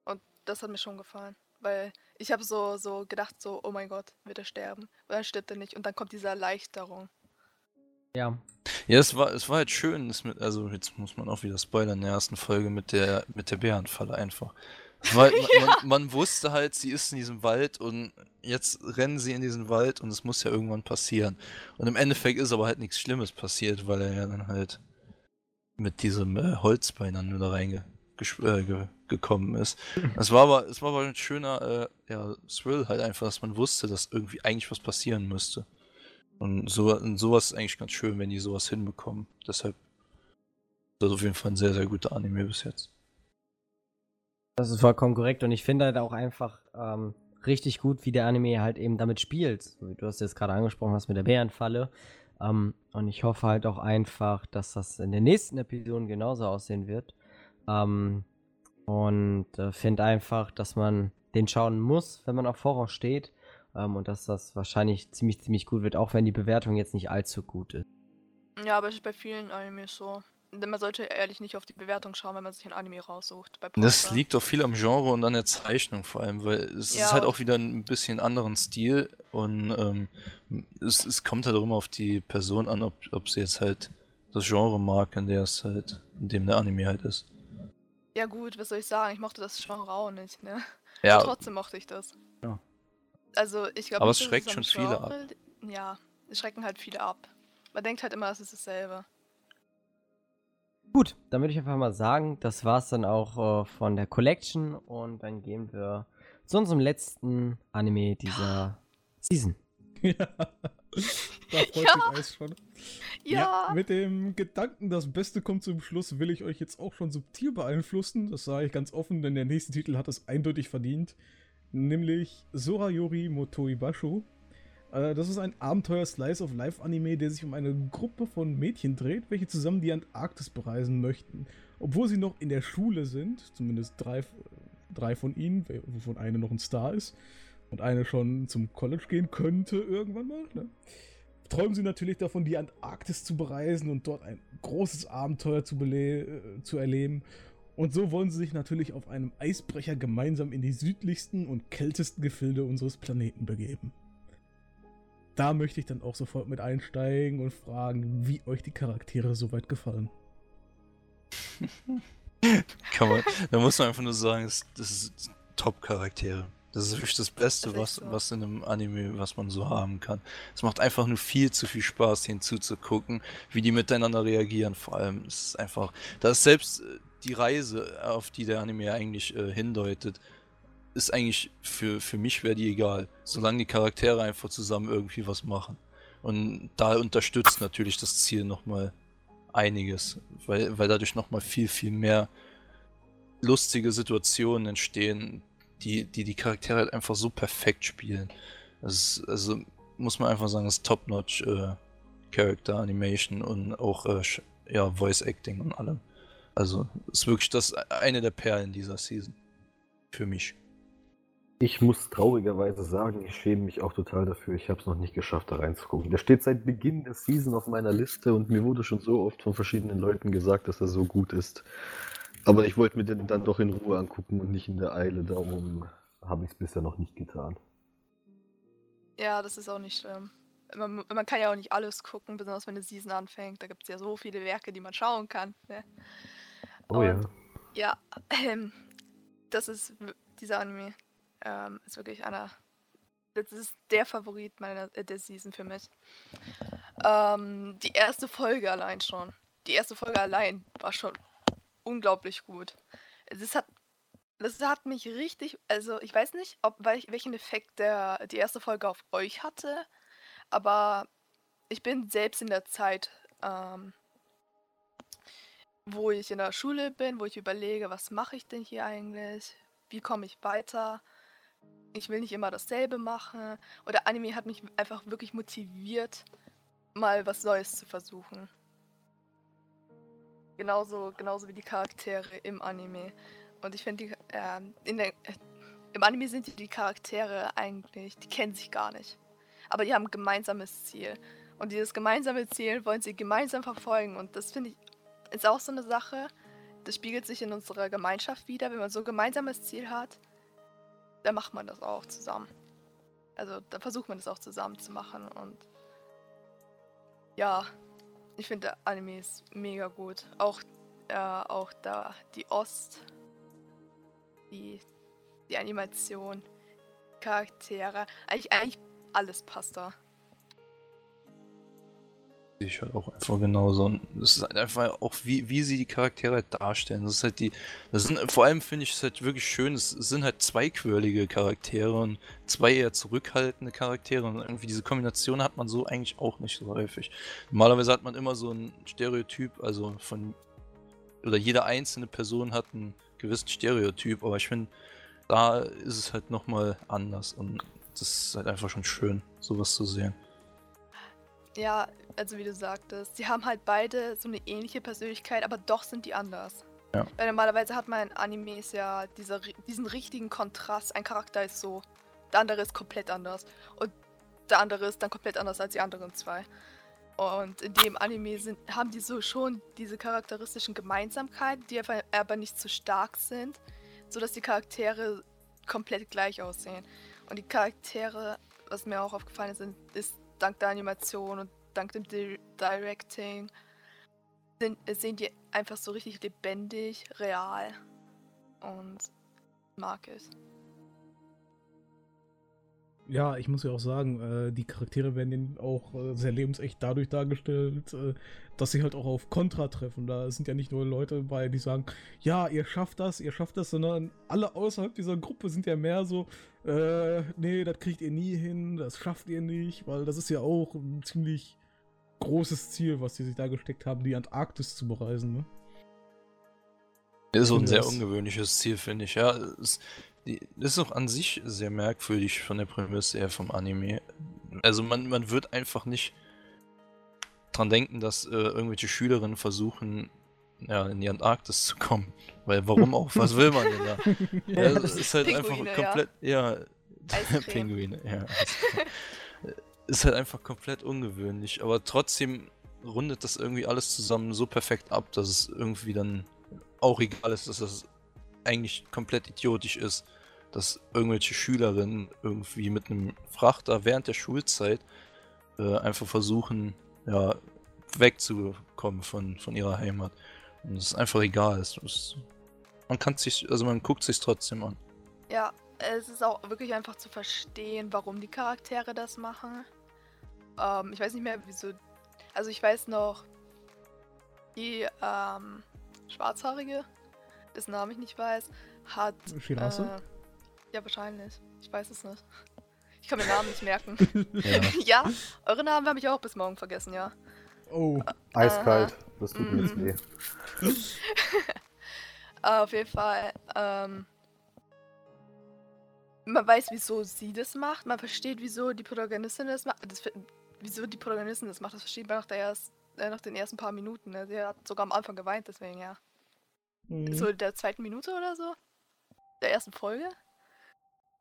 Und das hat mir schon gefallen. Weil ich habe so, so gedacht, so, oh mein Gott, wird er sterben? Und dann stirbt er nicht. Und dann kommt diese Erleichterung. Ja, Ja, es war, es war halt schön, mit, also jetzt muss man auch wieder spoilern in der ersten Folge mit der, mit der Bärenfalle einfach. Es war, halt- man, man, man wusste halt, sie ist in diesem Wald und jetzt rennen sie in diesen Wald und es muss ja irgendwann passieren. Und im Endeffekt ist aber halt nichts Schlimmes passiert, weil er ja dann halt mit diesem äh, Holzbein dann da gesch- äh, ge gekommen ist. Es war aber, es war aber ein schöner äh, ja, Thrill halt einfach, dass man wusste, dass irgendwie eigentlich was passieren müsste. Und, so, und sowas ist eigentlich ganz schön, wenn die sowas hinbekommen. Deshalb ist das auf jeden Fall ein sehr, sehr guter Anime bis jetzt. Das ist vollkommen korrekt und ich finde halt auch einfach ähm, richtig gut, wie der Anime halt eben damit spielt. Du hast jetzt gerade angesprochen hast mit der Bärenfalle. Ähm, und ich hoffe halt auch einfach, dass das in den nächsten Episoden genauso aussehen wird. Ähm, und äh, finde einfach, dass man den schauen muss, wenn man auf Horror steht. Ähm, und dass das wahrscheinlich ziemlich, ziemlich gut wird, auch wenn die Bewertung jetzt nicht allzu gut ist. Ja, aber es ist bei vielen Animes so. Denn man sollte ehrlich nicht auf die Bewertung schauen, wenn man sich ein Anime raussucht. Bei Das liegt auch viel am Genre und an der Zeichnung vor allem, weil es Ja. ist halt auch wieder ein bisschen anderen Stil und ähm, es, es kommt halt auch immer auf die Person an, ob, ob sie jetzt halt das Genre mag, in der es halt, in dem der Anime halt ist. Ja gut, was soll ich sagen? Ich mochte das Genre auch nicht, ne? Ja, Trotzdem mochte ich das. Ja. Also ich glaube, Aber nicht, es schreckt schon viele ab. Genre Ja, es schrecken halt viele ab. Man denkt halt immer, es ist dasselbe. Gut, dann würde ich einfach mal sagen, das war's dann auch äh, von der Collection und dann gehen wir zu unserem letzten Anime dieser Season. ja. Da freut Ja. sich Eis schon. Ja! mit dem Gedanken, das Beste kommt zum Schluss, will ich euch jetzt auch schon subtil beeinflussen. Das sage ich ganz offen, denn der nächste Titel hat es eindeutig verdient. Nämlich Sorayori Motoi Basho. Äh, Das ist ein Abenteuer-Slice-of-Life-Anime, der sich um eine Gruppe von Mädchen dreht, welche zusammen die Antarktis bereisen möchten. Obwohl sie noch in der Schule sind, zumindest drei, drei von ihnen, wovon eine noch ein Star ist und eine schon zum College gehen könnte irgendwann mal. Ne? träumen sie natürlich davon, die Antarktis zu bereisen und dort ein großes Abenteuer zu, äh, zu erleben. Und so wollen sie sich natürlich auf einem Eisbrecher gemeinsam in die südlichsten und kältesten Gefilde unseres Planeten begeben. Da möchte ich dann auch sofort mit einsteigen und fragen, wie euch die Charaktere soweit gefallen. kann man, da muss man einfach nur sagen, das, das ist Top-Charaktere. Das ist wirklich das Beste, Das was, was in einem Anime, was man so haben kann. Es macht einfach nur viel zu viel Spaß, hinzuzugucken, wie die miteinander reagieren. Vor allem, es ist einfach, da ist selbst die Reise, auf die der Anime eigentlich äh, hindeutet, ist eigentlich für, für mich wäre die egal, solange die Charaktere einfach zusammen irgendwie was machen. Und da unterstützt natürlich das Ziel nochmal einiges, weil, weil dadurch nochmal viel, viel mehr lustige Situationen entstehen, die die, die Charaktere halt einfach so perfekt spielen. Ist, also muss man einfach sagen, das ist Top-Notch äh, Character Animation und auch äh, ja, Voice Acting und allem. Also ist wirklich das eine der Perlen dieser Season. Für mich. Ich muss traurigerweise sagen, ich schäme mich auch total dafür. Ich habe es noch nicht geschafft, da reinzugucken. Der steht seit Beginn der Season auf meiner Liste und mir wurde schon so oft von verschiedenen Leuten gesagt, dass er so gut ist. Aber ich wollte mir den dann doch in Ruhe angucken und nicht in der Eile. Darum habe ich es bisher noch nicht getan. Ja, das ist auch nicht schlimm. Man, man kann ja auch nicht alles gucken, besonders wenn eine Season anfängt. Da gibt es ja so viele Werke, die man schauen kann. Ne? Oh ja. Ja, ähm, das ist dieser Anime ähm, ist wirklich einer. Das ist der Favorit meiner äh, der Season für mich. Ähm, die erste Folge allein schon. Die erste Folge allein war schon unglaublich gut. Es hat das hat mich richtig, also ich weiß nicht, ob welch, welchen Effekt der die erste Folge auf euch hatte, aber ich bin selbst in der Zeit ähm, wo ich in der Schule bin, wo ich überlege, was mache ich denn hier eigentlich? Wie komme ich weiter? Ich will nicht immer dasselbe machen. Oder Anime hat mich einfach wirklich motiviert, mal was Neues zu versuchen. Genauso, genauso wie die Charaktere im Anime. Und ich finde, der, äh, im Anime sind die, die Charaktere eigentlich, die kennen sich gar nicht. Aber die haben ein gemeinsames Ziel. Und dieses gemeinsame Ziel wollen sie gemeinsam verfolgen. Und das finde ich ist auch so eine Sache, das spiegelt sich in unserer Gemeinschaft wieder. Wenn man so ein gemeinsames Ziel hat, dann macht man das auch zusammen. Also dann versucht man das auch zusammen zu machen und ja, ich finde Anime ist mega gut. Auch, äh, auch da die Ost, die, die Animation, Charaktere, eigentlich, eigentlich alles passt da. Sehe ich halt auch einfach genauso. Und es ist halt einfach auch, wie, wie sie die Charaktere halt darstellen. Das ist halt die. Das sind, vor allem finde ich es halt wirklich schön. Es, sind halt zwei quirlige Charaktere und zwei eher zurückhaltende Charaktere. Und irgendwie diese Kombination hat man so eigentlich auch nicht so häufig. Normalerweise hat man immer so ein Stereotyp, also von. Oder jede einzelne Person hat einen gewissen Stereotyp, aber ich finde, da ist es halt nochmal anders. Und das ist halt einfach schon schön, sowas zu sehen. Ja, also wie du sagtest, sie haben halt beide so eine ähnliche Persönlichkeit, aber doch sind die anders. Ja. Weil normalerweise hat man in Animes ja dieser, diesen richtigen Kontrast. Ein Charakter ist so, der andere ist komplett anders. Und der andere ist dann komplett anders als die anderen zwei. Und in dem Anime sind, haben die so schon diese charakteristischen Gemeinsamkeiten, die aber, nicht zu stark sind, sodass die Charaktere komplett gleich aussehen. Und die Charaktere, was mir auch aufgefallen ist, ist dank der Animation und dank dem Di Directing sind, sehen die einfach so richtig lebendig, real und mag es. Ja, ich muss ja auch sagen, äh, die Charaktere werden auch äh, sehr lebensecht dadurch dargestellt, äh, dass sie halt auch auf Kontra treffen. Da sind ja nicht nur Leute bei, die sagen, ja, ihr schafft das, ihr schafft das, sondern alle außerhalb dieser Gruppe sind ja mehr so, äh, nee, das kriegt ihr nie hin, das schafft ihr nicht, weil das ist ja auch ein ziemlich großes Ziel, was sie sich da gesteckt haben, die Antarktis zu bereisen, ne? Ist so ein sehr das- ungewöhnliches Ziel, finde ich. Ja, es die, ist auch an sich sehr merkwürdig von der Prämisse her vom Anime. Also man, man wird einfach nicht dran denken, dass äh, irgendwelche Schülerinnen versuchen, ja, in die Antarktis zu kommen. Weil warum auch? Was will man denn da? Ja, es ist halt einfach Pinguine, ja. komplett. Ja, Eiscreme. Pinguine, ja. Ist halt einfach komplett ungewöhnlich, aber trotzdem rundet das irgendwie alles zusammen so perfekt ab, dass es irgendwie dann auch egal ist, dass das eigentlich komplett idiotisch ist, dass irgendwelche Schülerinnen irgendwie mit einem Frachter während der Schulzeit äh, einfach versuchen, ja, wegzukommen von, von ihrer Heimat. Und es ist einfach egal. Es ist, man kann sich, also man guckt sich trotzdem an. Ja, es ist auch wirklich einfach zu verstehen, warum die Charaktere das machen. Ähm, ich weiß nicht mehr, wieso. Also ich weiß noch, die ähm, Schwarzhaarige, dessen Namen ich nicht weiß, hat. Shirase? Äh, ja, wahrscheinlich. Ich weiß es nicht. Ich kann mir Namen nicht merken. Ja. ja, eure Namen habe ich auch bis morgen vergessen, ja. Oh, Eiskalt, das tut mir jetzt Mhm. weh. Aber auf jeden Fall, ähm, man weiß, wieso sie das macht. Man versteht, wieso die Protagonistin das macht. Das, wieso die Protagonistin das macht, das versteht man nach, der erst, äh, nach den ersten paar Minuten. Ne? Sie hat sogar am Anfang geweint, deswegen ja. Mhm. So der zweiten Minute oder so. Der ersten Folge.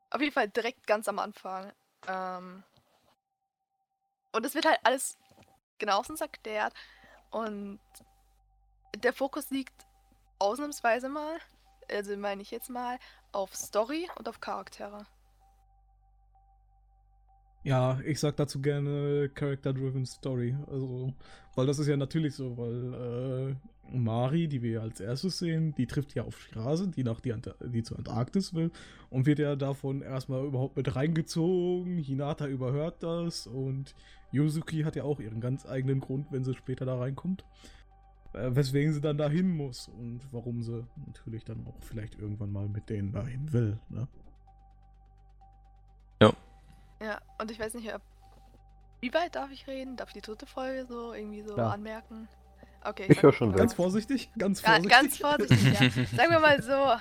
Auf jeden Fall direkt ganz am Anfang. Ähm, und es wird halt alles genauestens erklärt. Und der Fokus liegt ausnahmsweise mal, also meine ich jetzt mal, auf Story und auf Charaktere. Ja, ich sag dazu gerne Character-Driven Story. Also, weil das ist ja natürlich so, weil äh, Mari, die wir als erstes sehen, die trifft ja auf Shirase, die nach die, Ant die zur Antarktis will und wird ja davon erstmal überhaupt mit reingezogen. Hinata überhört das und Yuzuki hat ja auch ihren ganz eigenen Grund, wenn sie später da reinkommt. Äh, weswegen sie dann dahin muss und warum sie natürlich dann auch vielleicht irgendwann mal mit denen dahin will. Ne? Ja, und ich weiß nicht, ob. Wie weit darf ich reden? Darf ich die dritte Folge so irgendwie so Ja. anmerken? Okay. Ich höre schon. Ganz vorsichtig, ganz Ga- vorsichtig. Ganz vorsichtig, ja. Sagen wir mal so.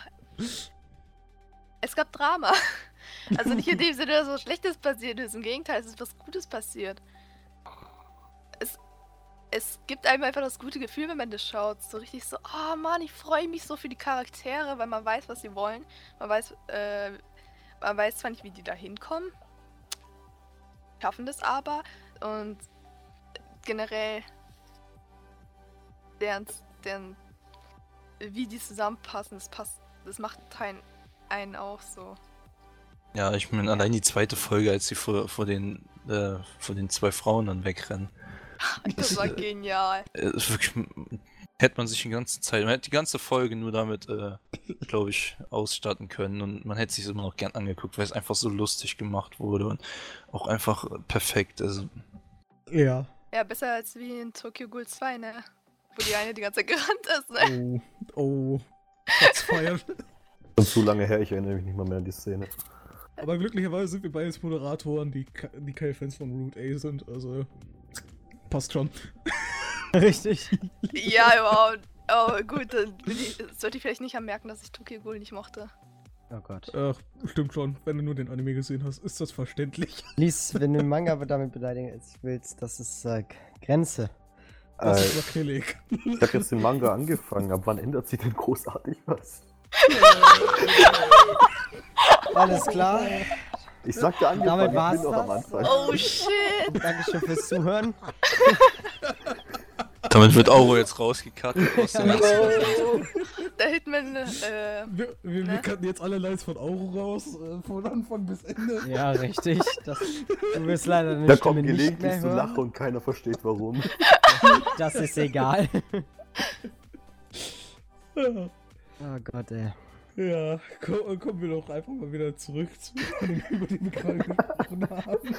Es gab Drama. Also nicht in dem Sinne, dass was Schlechtes passiert ist. Im Gegenteil, es ist was Gutes passiert. Es, es gibt einem einfach das gute Gefühl, wenn man das schaut. So richtig so, oh Mann, ich freue mich so für die Charaktere, weil man weiß, was sie wollen. Man weiß, äh, man weiß zwar nicht, wie die da hinkommen, schaffen das aber. Und generell deren, deren wie die zusammenpassen, das passt, das macht einen, einen auch so. Ja, ich meine, allein die zweite Folge, als sie vor, vor, den, äh, vor den zwei Frauen dann wegrennen. Das Das, war äh, genial. Äh, ist wirklich, hätte man sich die ganze Zeit, man hätte die ganze Folge nur damit, äh, glaube ich, ausstatten können und man hätte sich immer noch gern angeguckt, weil es einfach so lustig gemacht wurde und auch einfach perfekt. Also, Ja, Ja, besser als wie in Tokyo Ghoul 2, ne? Wo die eine die ganze Zeit gerannt ist, ne? Oh, oh. Schon zu lange her, ich erinnere mich nicht mal mehr an die Szene. Aber glücklicherweise sind wir beides Moderatoren, die, die keine Fans von Route A sind, also passt schon. Richtig. Ja, überhaupt. Oh, gut, dann ich, sollte ich vielleicht nicht am merken, dass ich Tokyo Ghoul nicht mochte. Oh Gott. Ach, stimmt schon. Wenn du nur den Anime gesehen hast, ist das verständlich. Lies, wenn du den Manga damit beleidigen willst, das ist äh, Grenze. Das Äh, ist aber killig. ich habe jetzt den Manga angefangen, ab wann ändert sich denn großartig was? Alles klar. Ich sagte angefangen, Damit ich bin noch am war's Anfang. Oh shit! Dankeschön fürs Zuhören. Damit wird Auro jetzt ganzen Der Hitman, äh, Wir, wir, wir Ne? kannten jetzt alle Lines von Auro raus, äh, von Anfang bis Ende. Ja, richtig. Das, du wirst leider eine Da Stimme kommt nicht gelegentlich mehr so hören. Lache und keiner versteht warum. Das ist egal. Ja, Oh Gott, ey. ja ko kommen wir doch einfach mal wieder zurück zu dem, über den wir gerade gesprochen haben.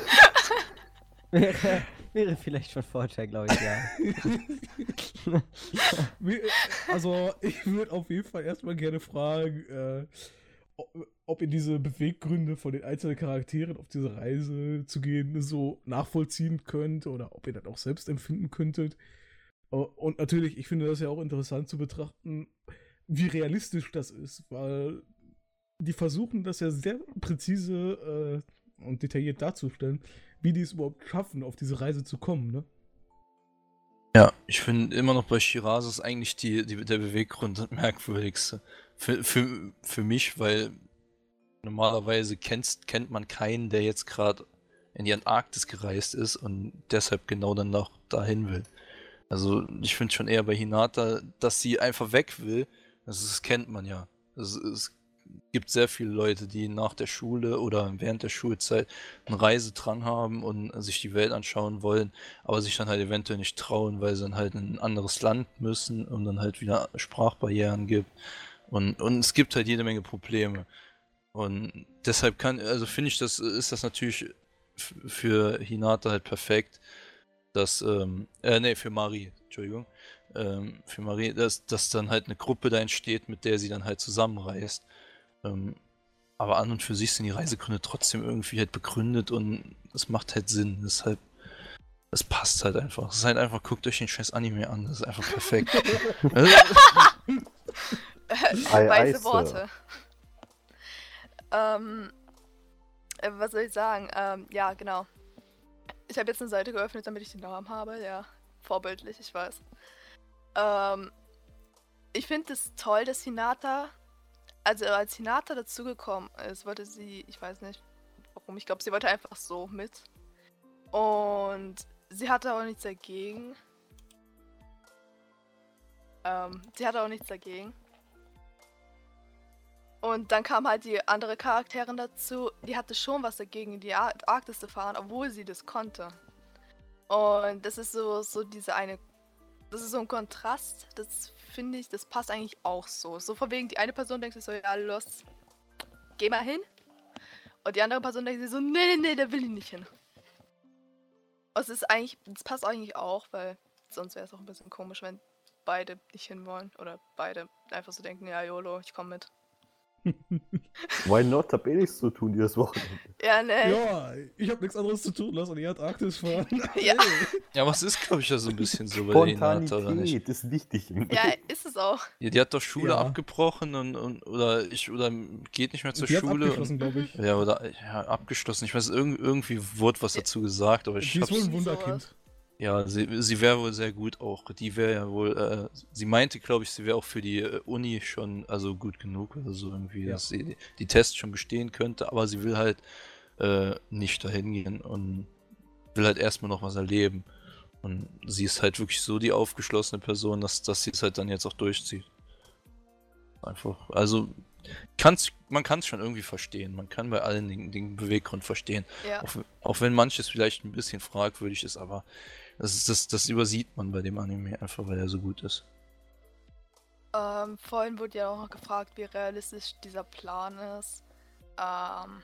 Wäre, vielleicht von Vorteil, glaube ich, ja. Also, ich würde auf jeden Fall erstmal gerne fragen, äh, ob, ihr diese Beweggründe von den einzelnen Charakteren auf diese Reise zu gehen so nachvollziehen könnt oder ob ihr das auch selbst empfinden könntet. Und natürlich, ich finde das ja auch interessant zu betrachten, wie realistisch das ist, weil die versuchen das ja sehr präzise äh, und detailliert darzustellen, wie die es überhaupt schaffen, auf diese Reise zu kommen, ne? Ja, ich finde immer noch bei Shiraz ist eigentlich die, die, der Beweggrund das merkwürdigste. Für, für, für mich, weil normalerweise kennst, kennt man keinen, der jetzt gerade in die Antarktis gereist ist und deshalb genau dann noch dahin will. Also ich finde schon eher bei Hinata, dass sie einfach weg will. Das, das kennt man ja. Es, es gibt sehr viele Leute, die nach der Schule oder während der Schulzeit einen Reisedrang haben und sich die Welt anschauen wollen aber sich dann halt eventuell nicht trauen, weil sie dann halt in ein anderes Land müssen und dann halt wieder Sprachbarrieren gibt. Und, und es gibt halt jede Menge Probleme. Und deshalb kann, also finde ich, das ist das natürlich für Hinata halt perfekt, dass, ähm, äh, nee, für Marie, Entschuldigung, ähm, für Marie, dass, dass dann halt eine Gruppe da entsteht, mit der sie dann halt zusammenreist. Ähm, aber an und für sich sind die Reisegründe trotzdem irgendwie halt begründet und es macht halt Sinn. Deshalb es passt halt einfach. Es ist halt einfach, guckt euch den scheiß Anime an. Das ist einfach perfekt. Ei, ei, weise. Worte. Ähm, äh, was soll ich sagen? Ähm, ja, genau. Ich habe jetzt eine Seite geöffnet, damit ich den Namen habe. Ja, vorbildlich, ich weiß. Ähm, ich finde es toll, dass Hinata, also als Hinata dazugekommen ist, wollte sie, ich weiß nicht warum, ich glaube, sie wollte einfach so mit. Und sie hatte auch nichts dagegen. Ähm, sie hatte auch nichts dagegen. Und dann kam halt die andere Charakterin dazu, die hatte schon was dagegen, in die Ar Arktis zu fahren, obwohl sie das konnte. Und das ist so, so diese eine, das ist so ein Kontrast, das finde ich, das passt eigentlich auch so. So von wegen, die eine Person denkt sich so, ja los, geh mal hin. Und die andere Person denkt sich so, nee, nee, nee, da will ich nicht hin. Und es ist eigentlich, das passt eigentlich auch, weil sonst wäre es auch ein bisschen komisch, wenn beide nicht hinwollen. Oder beide einfach so denken, ja, YOLO, ich komme mit. Why not? Hab eh nichts zu tun dieses Wochenende. Ja, ne. Ja, ich habe nichts anderes zu tun, lass an die Antarktis fahren. Ja. ja, was ist, glaube ich, ja so ein bisschen so bei Hinata, oder nicht? Spontanität ist wichtig. Ja, ist es auch. Ja, die hat doch Schule Ja. abgebrochen und, und oder ich oder geht nicht mehr zur Die Schule. abgeschlossen, glaube ich. ja, oder ja, abgeschlossen. Ich weiß, irg irgendwie wurde was dazu gesagt, aber ich Die ist wohl ein Wunderkind. Ja, sie, sie wäre wohl sehr gut auch. Die wäre ja wohl, äh, sie meinte, glaube ich, sie wäre auch für die äh, Uni schon also gut genug, also so irgendwie, Ja. dass sie die, die Tests schon bestehen könnte, aber sie will halt äh, nicht dahin gehen und will halt erstmal noch was erleben. Und sie ist halt wirklich so die aufgeschlossene Person, dass, dass sie es halt dann jetzt auch durchzieht. Einfach, also kann's, man kann es schon irgendwie verstehen. Man kann bei allen den, den Beweggrund verstehen. Ja. Auch, auch wenn manches vielleicht ein bisschen fragwürdig ist, aber das, ist, das, das übersieht man bei dem Anime einfach, weil er so gut ist. Ähm, vorhin wurde ja auch noch gefragt, wie realistisch dieser Plan ist. Ähm.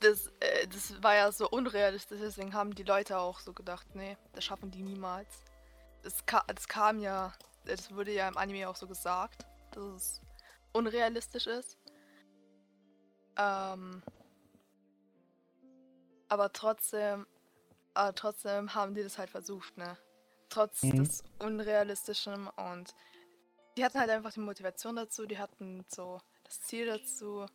das, äh, das war ja so unrealistisch, deswegen haben die Leute auch so gedacht, nee, das schaffen die niemals. Das, ka das kam ja, das wurde ja im Anime auch so gesagt, dass es unrealistisch ist. Ähm, aber trotzdem, aber trotzdem haben die das halt versucht, ne? Trotz Mhm. des Unrealistischen und die hatten halt einfach die Motivation dazu, die hatten so das Ziel dazu.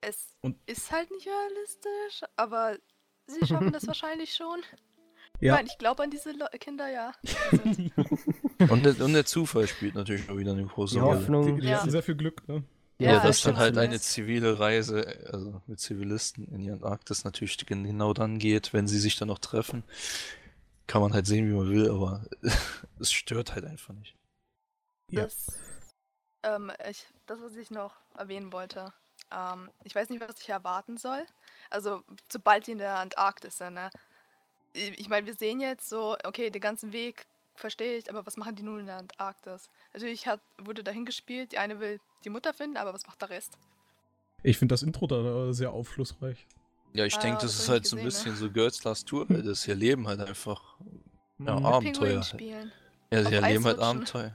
Es Und- ist halt nicht realistisch, aber sie schaffen das wahrscheinlich schon. Ja. Nein, ich glaube an diese Le Kinder, ja. Also, Und der, und der Zufall spielt natürlich auch wieder eine große Die Rolle. Hoffnung. Die, die Ja. hatten sehr viel Glück, ne? Ja, Ja, dass dann halt eine zivile Reise, also mit Zivilisten in die Antarktis natürlich gen- genau dann geht, wenn sie sich dann noch treffen. Kann man halt sehen, wie man will, aber es stört halt einfach nicht. Ja. Das, ähm, ich, das, was ich noch erwähnen wollte. Ähm, ich weiß nicht, was ich erwarten soll. Also, sobald die in der Antarktis sind, ne? Ich ich meine, wir sehen jetzt so, okay, den ganzen Weg verstehe ich, aber was machen die nun in der Antarktis? Natürlich hat, wurde dahin gespielt, die eine will die Mutter finden, aber was macht der Rest? Ich finde das Intro da sehr aufschlussreich. Ja, ich Ah, denke, das das ist halt so ein gesehen, ne? bisschen so Girls Last Tour, weil das ihr Leben halt einfach ja, Mhm. Abenteuer. Ja, sie erleben halt. Abenteuer.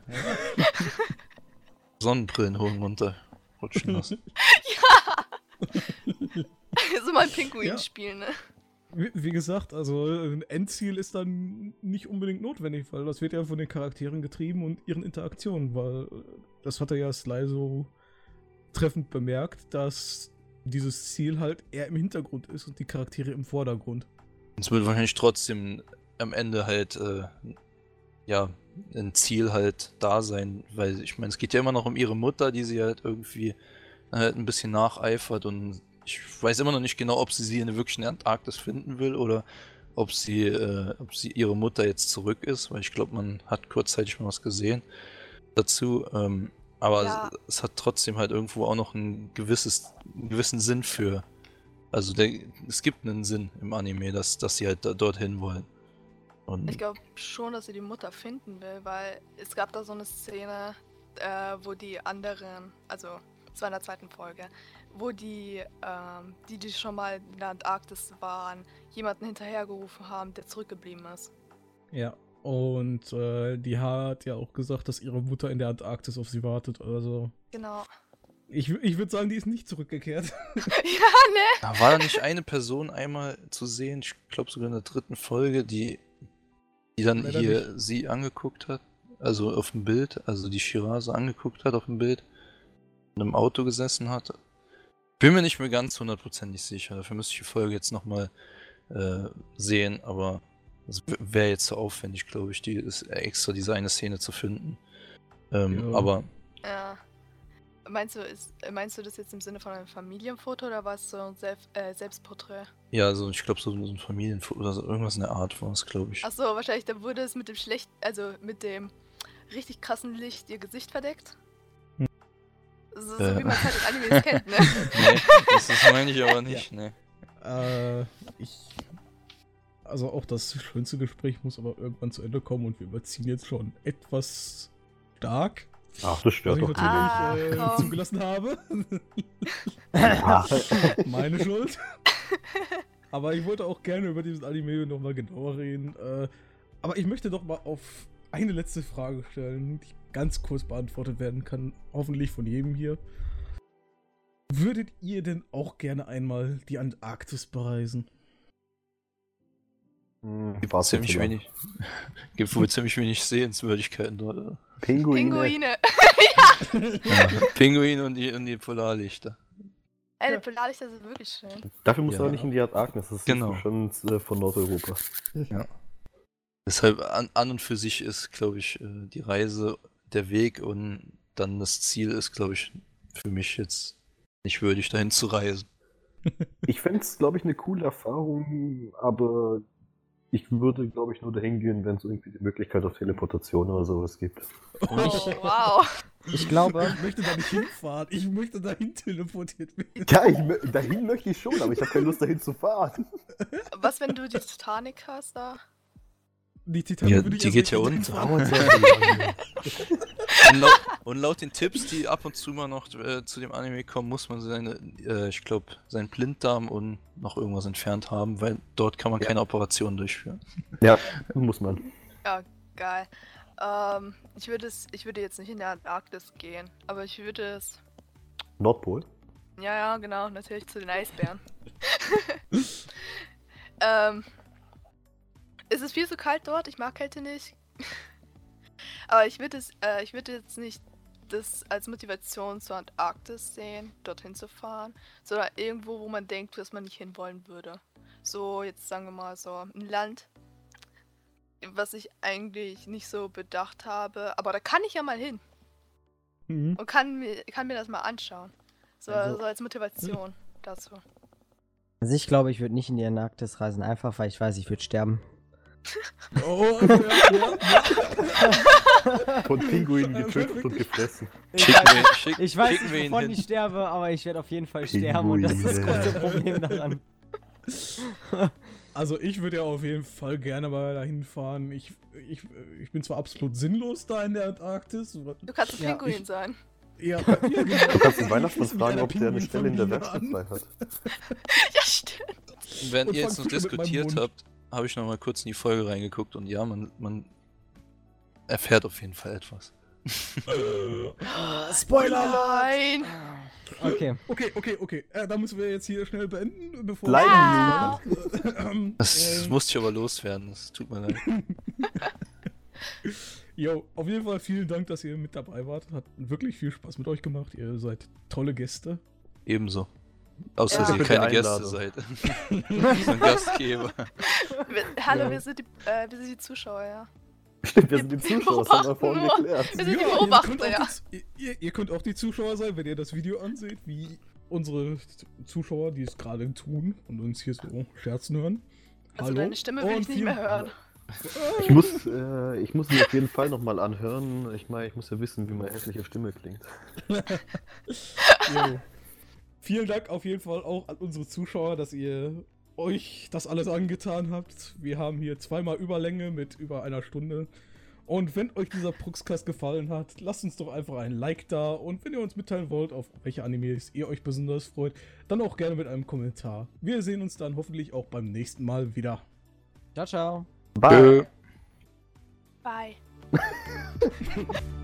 Sonnenbrillen holen runter, rutschen lassen. so mal Pinguin Ja. spielen, ne? Wie, gesagt, also ein Endziel ist dann nicht unbedingt notwendig, weil das wird ja von den Charakteren getrieben und ihren Interaktionen, weil äh, das hat er ja Sly so treffend bemerkt, dass dieses Ziel halt eher im Hintergrund ist und die Charaktere im Vordergrund. Es wird wahrscheinlich trotzdem am Ende halt, äh, ja, ein Ziel halt da sein, weil ich meine, es geht ja immer noch um ihre Mutter, die sie halt irgendwie halt ein bisschen nacheifert und ich weiß immer noch nicht genau, ob sie sie in der wirklichen Antarktis finden will oder ob sie, äh, ob sie ihre Mutter jetzt zurück ist, weil ich glaube, man hat kurzzeitig mal was gesehen dazu. Ähm, aber Ja. es, es hat trotzdem halt irgendwo auch noch ein gewisses, einen gewissen Sinn für. Also der, es gibt einen Sinn im Anime, dass, dass sie halt da, dorthin wollen. Und Ich glaube schon, dass sie die Mutter finden will, weil es gab da so eine Szene, äh, wo die anderen, also es war in der zweiten Folge, wo die, ähm, die, die schon mal in der Antarktis waren, jemanden hinterhergerufen haben, der zurückgeblieben ist. Ja. Und äh, die hat ja auch gesagt, dass ihre Mutter in der Antarktis auf sie wartet. Also Genau. ich, ich würde sagen, die ist nicht zurückgekehrt. ja, ne? da war da nicht eine Person einmal zu sehen, ich glaube sogar in der dritten Folge, die, die dann Leider hier sie angeguckt hat, also auf dem Bild, also die Shirase angeguckt hat auf dem Bild, in einem Auto gesessen hat. Bin mir nicht mehr ganz hundertprozentig sicher, dafür müsste ich die Folge jetzt nochmal äh, sehen, aber es wäre jetzt so aufwendig, glaube ich, die ist extra diese eine Szene zu finden. Ähm, Ja. Aber Ja. Meinst du, ist, meinst du das jetzt im Sinne von einem Familienfoto oder war es so ein Selb äh, Selbstporträt? ja, also ich glaube so, so ein Familienfoto oder so, irgendwas in der Art war es, glaube ich. Achso, wahrscheinlich, da wurde es mit dem schlecht, also mit dem richtig krassen Licht ihr Gesicht verdeckt. So, so Äh. wie man es halt in Animes kennt, ne? nee, das, das meine ich aber nicht, ne. Äh, ich. Also auch das schönste Gespräch muss aber irgendwann zu Ende kommen und wir überziehen jetzt schon etwas stark, Ach, das stört ich doch Ah, natürlich äh, zugelassen habe. Meine Schuld. Aber ich wollte auch gerne über diesen Anime nochmal genauer reden. Äh, aber ich möchte doch mal auf eine letzte Frage stellen, die ganz kurz beantwortet werden kann, hoffentlich von jedem hier. Würdet ihr denn auch gerne einmal die Antarktis bereisen? Hm, Gibt warte ziemlich wenig. Gibt wohl ziemlich wenig Sehenswürdigkeiten dort. oder? Pinguine. Pinguine. Ja. Pinguine und die, und die Polarlichter. Ey, Ja. die Polarlichter sind wirklich schön. Dafür musst du Ja. aber nicht in die Antarktis. Das Genau. ist schon äh, von Nordeuropa. Deshalb an, an und für sich ist, glaube ich, äh, die Reise der Weg und dann das Ziel ist, glaube ich, für mich jetzt nicht würdig, dahin zu reisen. Ich fände es, glaube ich, eine coole Erfahrung, aber ich würde, glaube ich, nur dahin gehen, wenn es irgendwie die Möglichkeit auf Teleportation oder sowas gibt. Oh, wow. Ich glaube, Ich möchte da nicht hinfahren. Ich möchte dahin teleportiert werden. Ja, ich, dahin möchte ich schon, aber ich habe keine Lust, dahin zu fahren. Was, wenn du die Titanic hast da? Die Titanic Ja, würde ich die geht ja unter. lange. Und laut, und laut den Tipps, die ab und zu mal noch äh, zu dem Anime kommen, muss man seine, äh, ich glaube, seinen Blinddarm und noch irgendwas entfernt haben, weil dort kann man Ja. keine Operation durchführen. Ja, muss man. Geil. Ähm, ich würde es, ich würde jetzt nicht in der Antarktis gehen, aber ich würde es. Nordpol? Ja, ja, genau, natürlich zu den Eisbären. ähm, es ist viel zu kalt dort, ich mag Kälte nicht. Aber ich würde es, äh, ich würde jetzt nicht das als Motivation zur Antarktis sehen, dorthin zu fahren, sondern irgendwo, wo man denkt, dass man nicht hinwollen würde. So, jetzt sagen wir mal so, ein Land, was ich eigentlich nicht so bedacht habe, aber da kann ich ja mal hin Mhm. und kann mir, kann mir das mal anschauen. So, Also- so als Motivation dazu. Also ich glaube, ich würde nicht in die Antarktis reisen, einfach weil ich weiß, ich würde sterben. Oh, ja, ja. Von Pinguinen getötet und gefressen. Schicken wir, schick, Ich weiß nicht, wovon hin. ich sterbe, aber ich werde auf jeden Fall sterben und das ist das Pinguine. große Problem daran. Also ich würde ja auf jeden Fall gerne mal dahin fahren. Ich, ich, ich bin zwar absolut sinnlos da in der Antarktis. Du kannst ein Ja, Pinguin ich- sein. Ja, ja, genau. Du kannst den Weihnachtsmann fragen, ob der eine Stelle in der Werkstatt frei hat. Ja, stimmt. Wenn Und ihr jetzt noch diskutiert habt, habe ich noch mal kurz in die Folge reingeguckt und ja, man, man erfährt auf jeden Fall etwas. Spoiler! Nein. Okay. Okay, okay, okay. Äh, da müssen wir jetzt hier schnell beenden, bevor Leider Ah. Das ähm, musste ich aber loswerden, das tut mir leid. Jo, auf jeden Fall vielen Dank, dass ihr mit dabei wart. Hat wirklich viel Spaß mit euch gemacht. Ihr seid tolle Gäste. Ebenso. Außer Ja. dass ihr keine Gäste seid. so ein Gastgeber. Wir, hallo, Ja. wir, sind die, äh, wir sind die Zuschauer, ja. Stimmt, wir sind die Zuschauer, das haben wir vorhin nur. geklärt. Wir sind die ihr könnt, Beobachter, auch ja. die, ihr, ihr könnt auch die Zuschauer sein, wenn ihr das Video anseht, wie unsere Zuschauer, die es gerade tun und uns hier so scherzen hören. Also Hallo. deine Stimme will Und ich nicht mehr hören. Ich muss, äh, ich muss mich auf jeden Fall nochmal anhören. Ich meine, ich muss ja wissen, wie meine hässliche Stimme klingt. Vielen Dank auf jeden Fall auch an unsere Zuschauer, dass ihr euch das alles angetan habt. Wir haben hier zweimal Überlänge mit über einer Stunde. Und wenn euch dieser Puxcast gefallen hat, lasst uns doch einfach ein Like da. Und wenn ihr uns mitteilen wollt, auf welche Animes ihr euch besonders freut, dann auch gerne mit einem Kommentar. Wir sehen uns dann hoffentlich auch beim nächsten Mal wieder. Ciao, ciao. Bye! Bye.